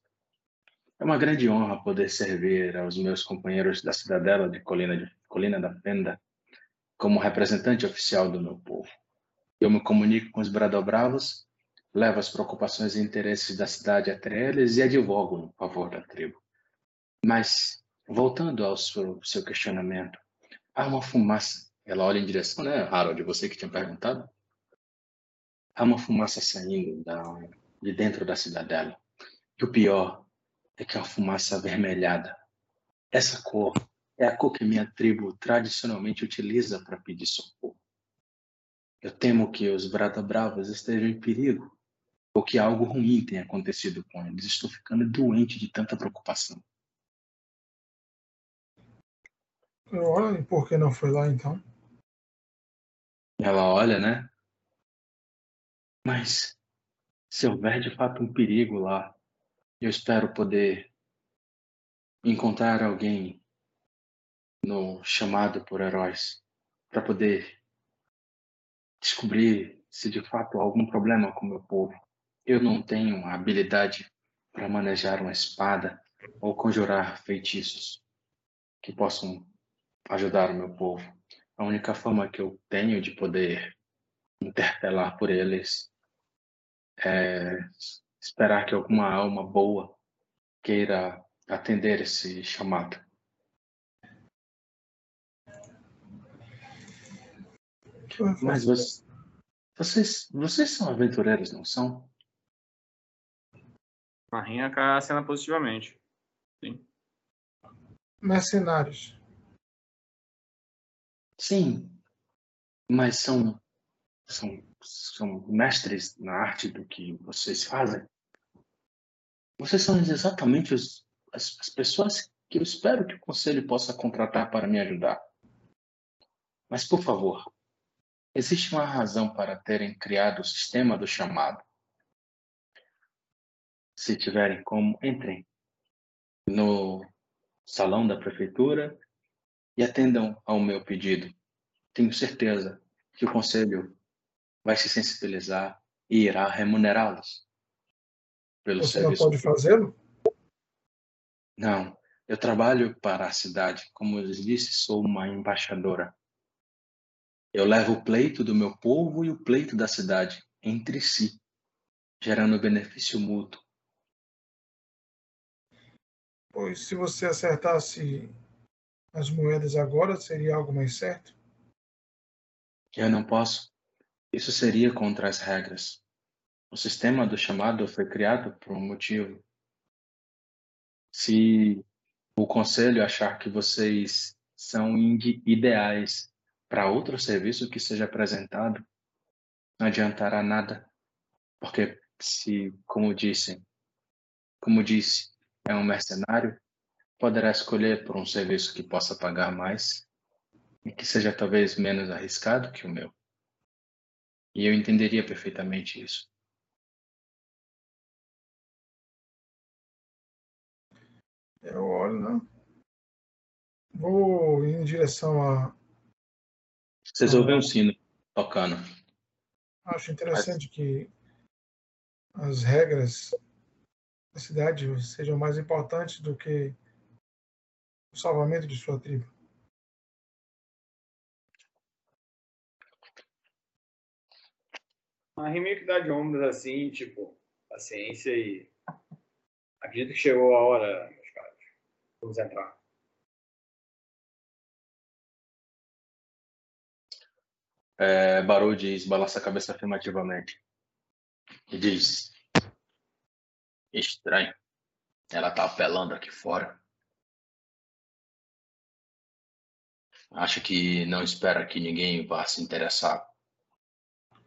É uma grande honra poder servir aos meus companheiros da cidadela de Colina, de, Colina da Fenda como representante oficial do meu povo. Eu me comunico com os Bradobravos levo as preocupações e interesses da cidade até eles e advogo no favor da tribo. Mas, voltando ao seu, seu questionamento, há uma fumaça. Ela olha em direção, né, Harold, você que tinha perguntado? Há uma fumaça saindo da, de dentro da cidadela. E o pior é que é uma fumaça avermelhada. Essa cor é a cor que minha tribo tradicionalmente utiliza para pedir socorro. Eu temo que os Brata Bravos estejam em perigo ou que algo ruim tenha acontecido com eles. Estou ficando doente de tanta preocupação. Olha, e por que não foi lá então? Ela olha, né? Mas se houver de fato um perigo lá, eu espero poder encontrar alguém no chamado por heróis para poder descobrir se de fato há algum problema com o meu povo. Eu não tenho habilidade para manejar uma espada ou conjurar feitiços que possam ajudar o meu povo. A única forma que eu tenho de poder interpelar por eles é esperar que alguma alma boa queira atender esse chamado. Mas vocês, vocês são aventureiros, não são? Marrinha cai a cena positivamente. Sim. Mercenários. Sim. mas são, são, são mestres na arte do que vocês fazem. Vocês são exatamente os, as, as pessoas que eu espero que o conselho possa contratar para me ajudar. Mas, por favor, existe uma razão para terem criado o sistema do chamado. Se tiverem como, entrem no salão da prefeitura e atendam ao meu pedido. Tenho certeza que o conselho vai se sensibilizar e irá remunerá-los pelo Você serviço. Você não pode fazê-lo? Não, eu trabalho para a cidade. Como eu disse, sou uma embaixadora. Eu levo o pleito do meu povo e o pleito da cidade entre si, gerando benefício mútuo. Pois se você acertasse as moedas agora, seria algo mais certo? Eu não posso. Isso seria contra as regras. O sistema do chamado foi criado por um motivo. Se o conselho achar que vocês são ideais para outro serviço que seja apresentado, não adiantará nada, porque se, como disse, como disse, é um mercenário, poderá escolher por um serviço que possa pagar mais e que seja talvez menos arriscado que o meu. E eu entenderia perfeitamente isso. Eu olho, né? Vou em direção a. Vocês ouvem um sino tocando. Acho interessante Mas... que as regras da cidade sejam mais importantes do que o salvamento de sua tribo. A Remir que dá de ombros assim, tipo, paciência e. Acredito que chegou a hora, meus caros. Vamos entrar. É, diz, balança a cabeça afirmativamente. E diz: Estranho. Ela tá apelando aqui fora. Acho que não espera que ninguém vá se interessar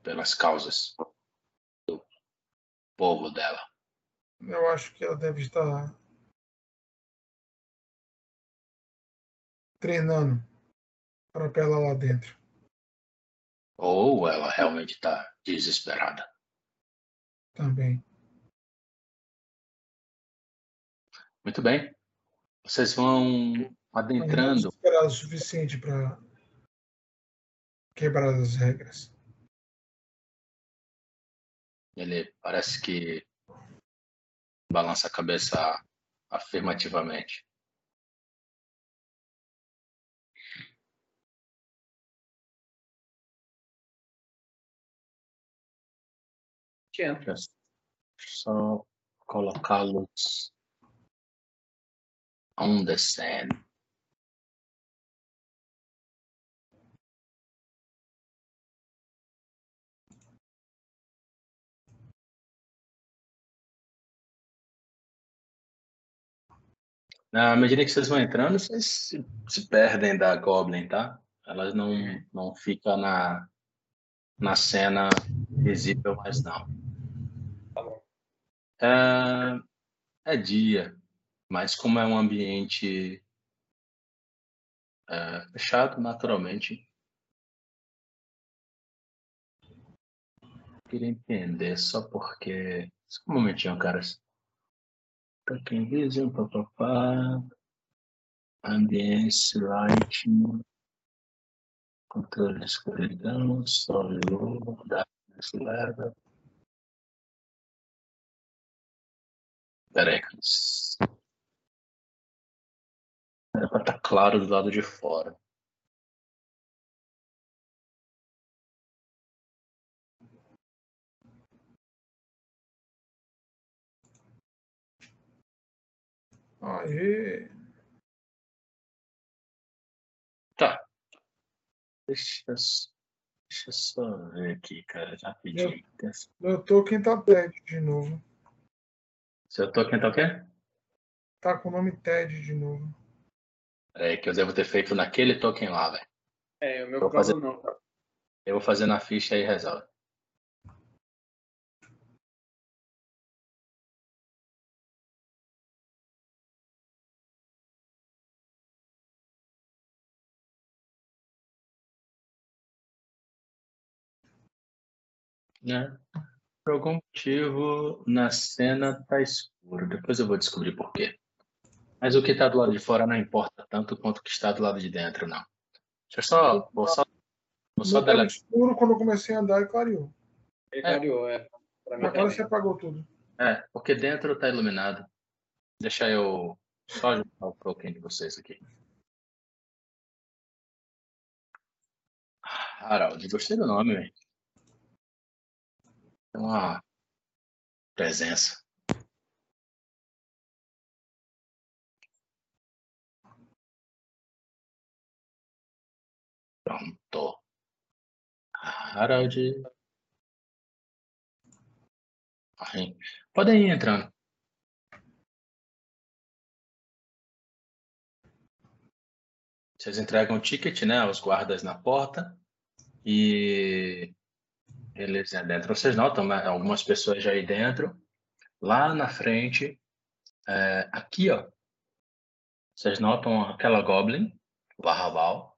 pelas causas do povo dela. Eu acho que ela deve estar treinando para apelar lá dentro. Ou ela realmente está desesperada. Também. Muito bem. Vocês vão adentrando. Esperar o suficiente para quebrar as regras. Ele parece que balança a cabeça afirmativamente. Entra. Só colocá-los on the sand. Na medida que vocês vão entrando, vocês se, se perdem da Goblin, tá? Elas não, não ficam na, na cena visível mais não. Tá bom. É, é dia, mas como é um ambiente é, fechado, naturalmente. Queria entender só porque. Só um momentinho, caras. Tracking Vision, papapá. Ambience, Lighting. Controle de escuridão, sol e lua, darkness level. Peraí, Era para estar tá claro do lado de fora. Aê! Tá. Deixa, deixa eu só ver aqui, cara, já pedi. Meu token tá TED de novo. Seu token tá o quê? Tá com o nome TED de novo. É que eu devo ter feito naquele token lá, velho. É, o meu Vou fazer... não? Eu vou fazer na ficha e resolve. Né? Por algum motivo, na cena tá escuro. Depois eu vou descobrir por quê. Mas o que está do lado de fora não importa tanto quanto o que está do lado de dentro, não. Deixa eu só. Vou só, vou só deletar. escuro quando eu comecei a andar e clareou. E clareou, é. Agora você apagou tudo. É, porque dentro está iluminado. Deixa eu só juntar o token de vocês aqui. Harald, gostei do nome, velho. Uma presença. Pronto. Harald. Podem ir entrando. Vocês entregam o ticket, né, aos guardas na porta e eles dentro. Vocês notam né, algumas pessoas já aí dentro. Lá na frente, é, aqui, ó, vocês notam aquela Goblin, o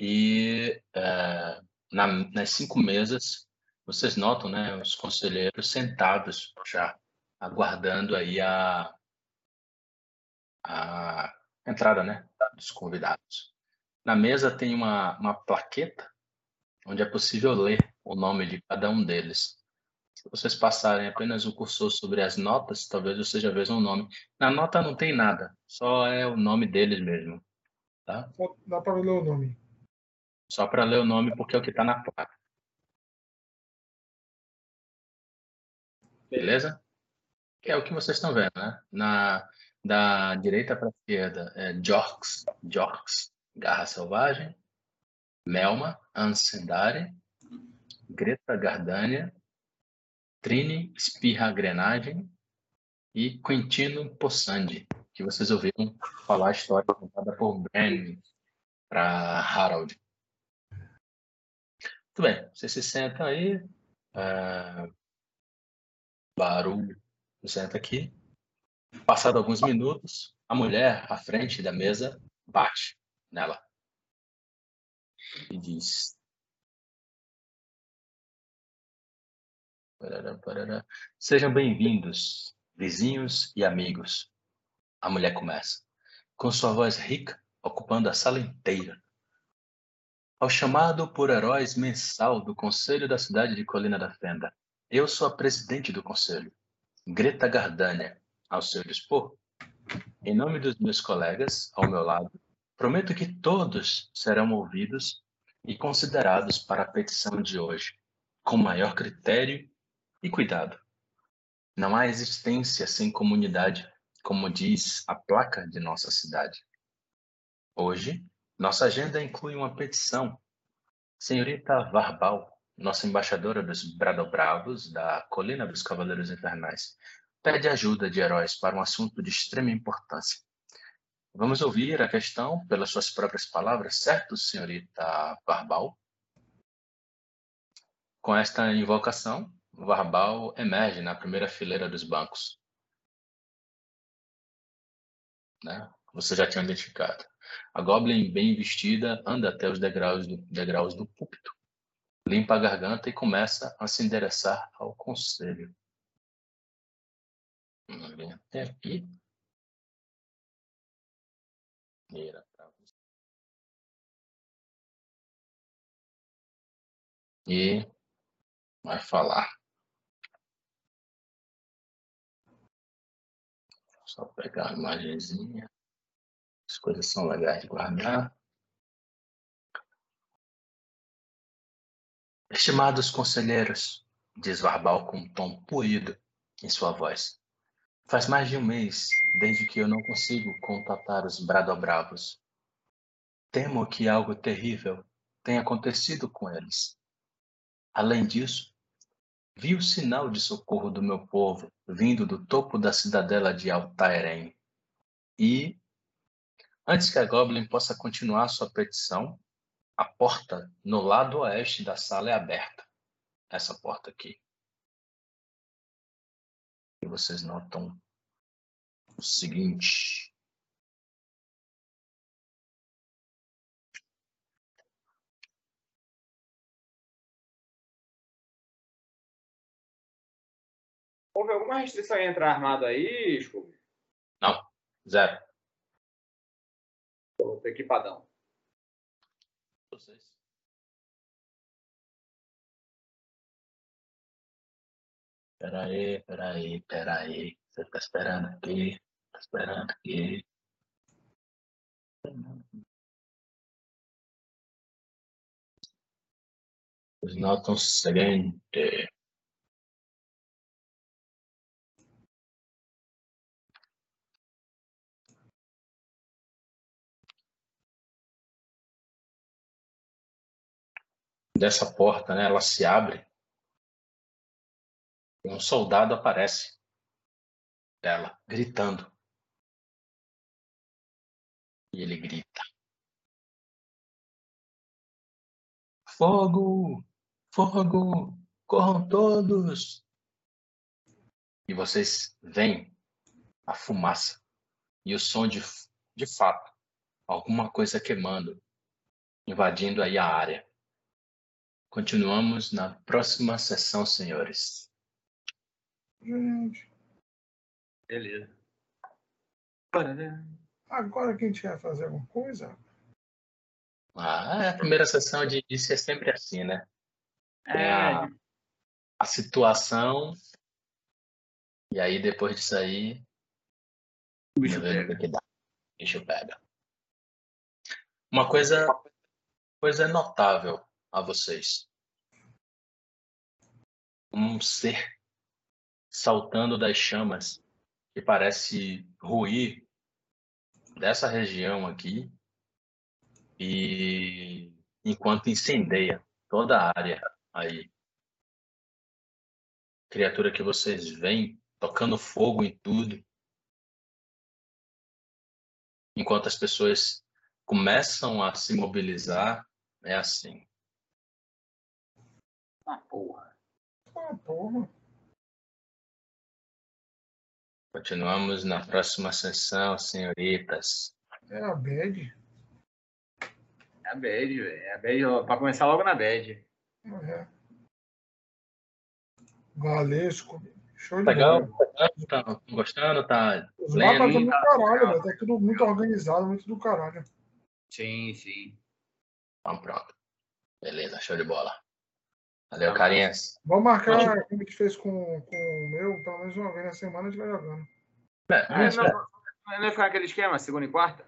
e é, na, nas cinco mesas, vocês notam né, os conselheiros sentados já, aguardando aí a, a entrada né, dos convidados. Na mesa tem uma, uma plaqueta onde é possível ler o nome de cada um deles. Se vocês passarem apenas o cursor sobre as notas, talvez vocês já vejam o nome. Na nota não tem nada, só é o nome deles mesmo. Tá? Dá para ler o nome. Só para ler o nome, porque é o que está na placa. Beleza? Que é o que vocês estão vendo, né? Na, da direita para a esquerda é Jorks, Jorks, Garra Selvagem, Melma, Ansendare, Greta Gardania, Trini Espirra Grenagem e Quintino Possandi, que vocês ouviram falar a história contada por Brandon para Harold. Muito bem, você se senta aí. Uh, barulho, senta aqui. Passado alguns minutos, a mulher à frente da mesa bate nela e diz: parará, parará. Sejam bem-vindos, vizinhos e amigos. A mulher começa, com sua voz rica, ocupando a sala inteira ao chamado por heróis mensal do Conselho da cidade de Colina da Fenda. Eu sou a presidente do conselho, Greta Gardania, ao seu dispor. Em nome dos meus colegas, ao meu lado, prometo que todos serão ouvidos e considerados para a petição de hoje, com maior critério e cuidado. Não há existência sem comunidade, como diz a placa de nossa cidade. Hoje, nossa agenda inclui uma petição. Senhorita Varbal, nossa embaixadora dos Bradobravos, da Colina dos Cavaleiros Infernais, pede ajuda de heróis para um assunto de extrema importância. Vamos ouvir a questão pelas suas próprias palavras, certo, senhorita Varbal? Com esta invocação, Varbal emerge na primeira fileira dos bancos. Né? Você já tinha identificado. A Goblin, bem vestida, anda até os degraus do, degraus do púlpito, limpa a garganta e começa a se endereçar ao conselho. Ver até aqui. E vai falar. Só pegar a imagenzinha. As coisas são legais de guardar. Estimados conselheiros, diz Varbal com um tom polido em sua voz. Faz mais de um mês desde que eu não consigo contatar os Bradobravos. Temo que algo terrível tenha acontecido com eles. Além disso, vi o sinal de socorro do meu povo vindo do topo da cidadela de Altairém. E Antes que a Goblin possa continuar sua petição, a porta no lado oeste da sala é aberta. Essa porta aqui. E vocês notam o seguinte. Houve alguma restrição em entrar armado aí, Scooby? Não, zero. Tô equipadão. Vocês. Peraí, peraí, peraí. Você tá esperando aqui? Tá esperando aqui? Os notam o seguinte. Dessa porta, né? Ela se abre. Um soldado aparece dela, gritando. E ele grita: Fogo! Fogo! Corram todos! E vocês veem a fumaça e o som de, de fato, alguma coisa queimando, invadindo aí a área. Continuamos na próxima sessão, senhores. Gente, Beleza. agora que a gente vai fazer alguma coisa, Ah, a primeira sessão de início é sempre assim, né? Tem É, a, a situação, e aí depois disso aí, o bicho vamos ver o pega. que dá. O bicho pega. Uma coisa, coisa notável a vocês. Um ser saltando das chamas que parece ruir dessa região aqui e enquanto incendeia toda a área aí. Criatura que vocês veem tocando fogo em tudo. Enquanto as pessoas começam a se mobilizar, é assim. Ah, porra. ah, porra. Continuamos na próxima sessão, senhoritas. É a bad. É a bad, velho. É a bad, ó, pra começar logo na bad. É. Valesco. Show de Legal? bola. Tá tá gostando? Tá Os lendo? mapas são do caralho, velho. Tá tudo muito organizado, muito do caralho. Sim, sim. Então, pronto. Beleza, show de bola. Valeu, carinhas. Vamos marcar como a gente fez com, com o meu, pelo menos uma vez na semana a gente vai jogando. É, É, não, não vai ficar aquele esquema, segunda e quarta?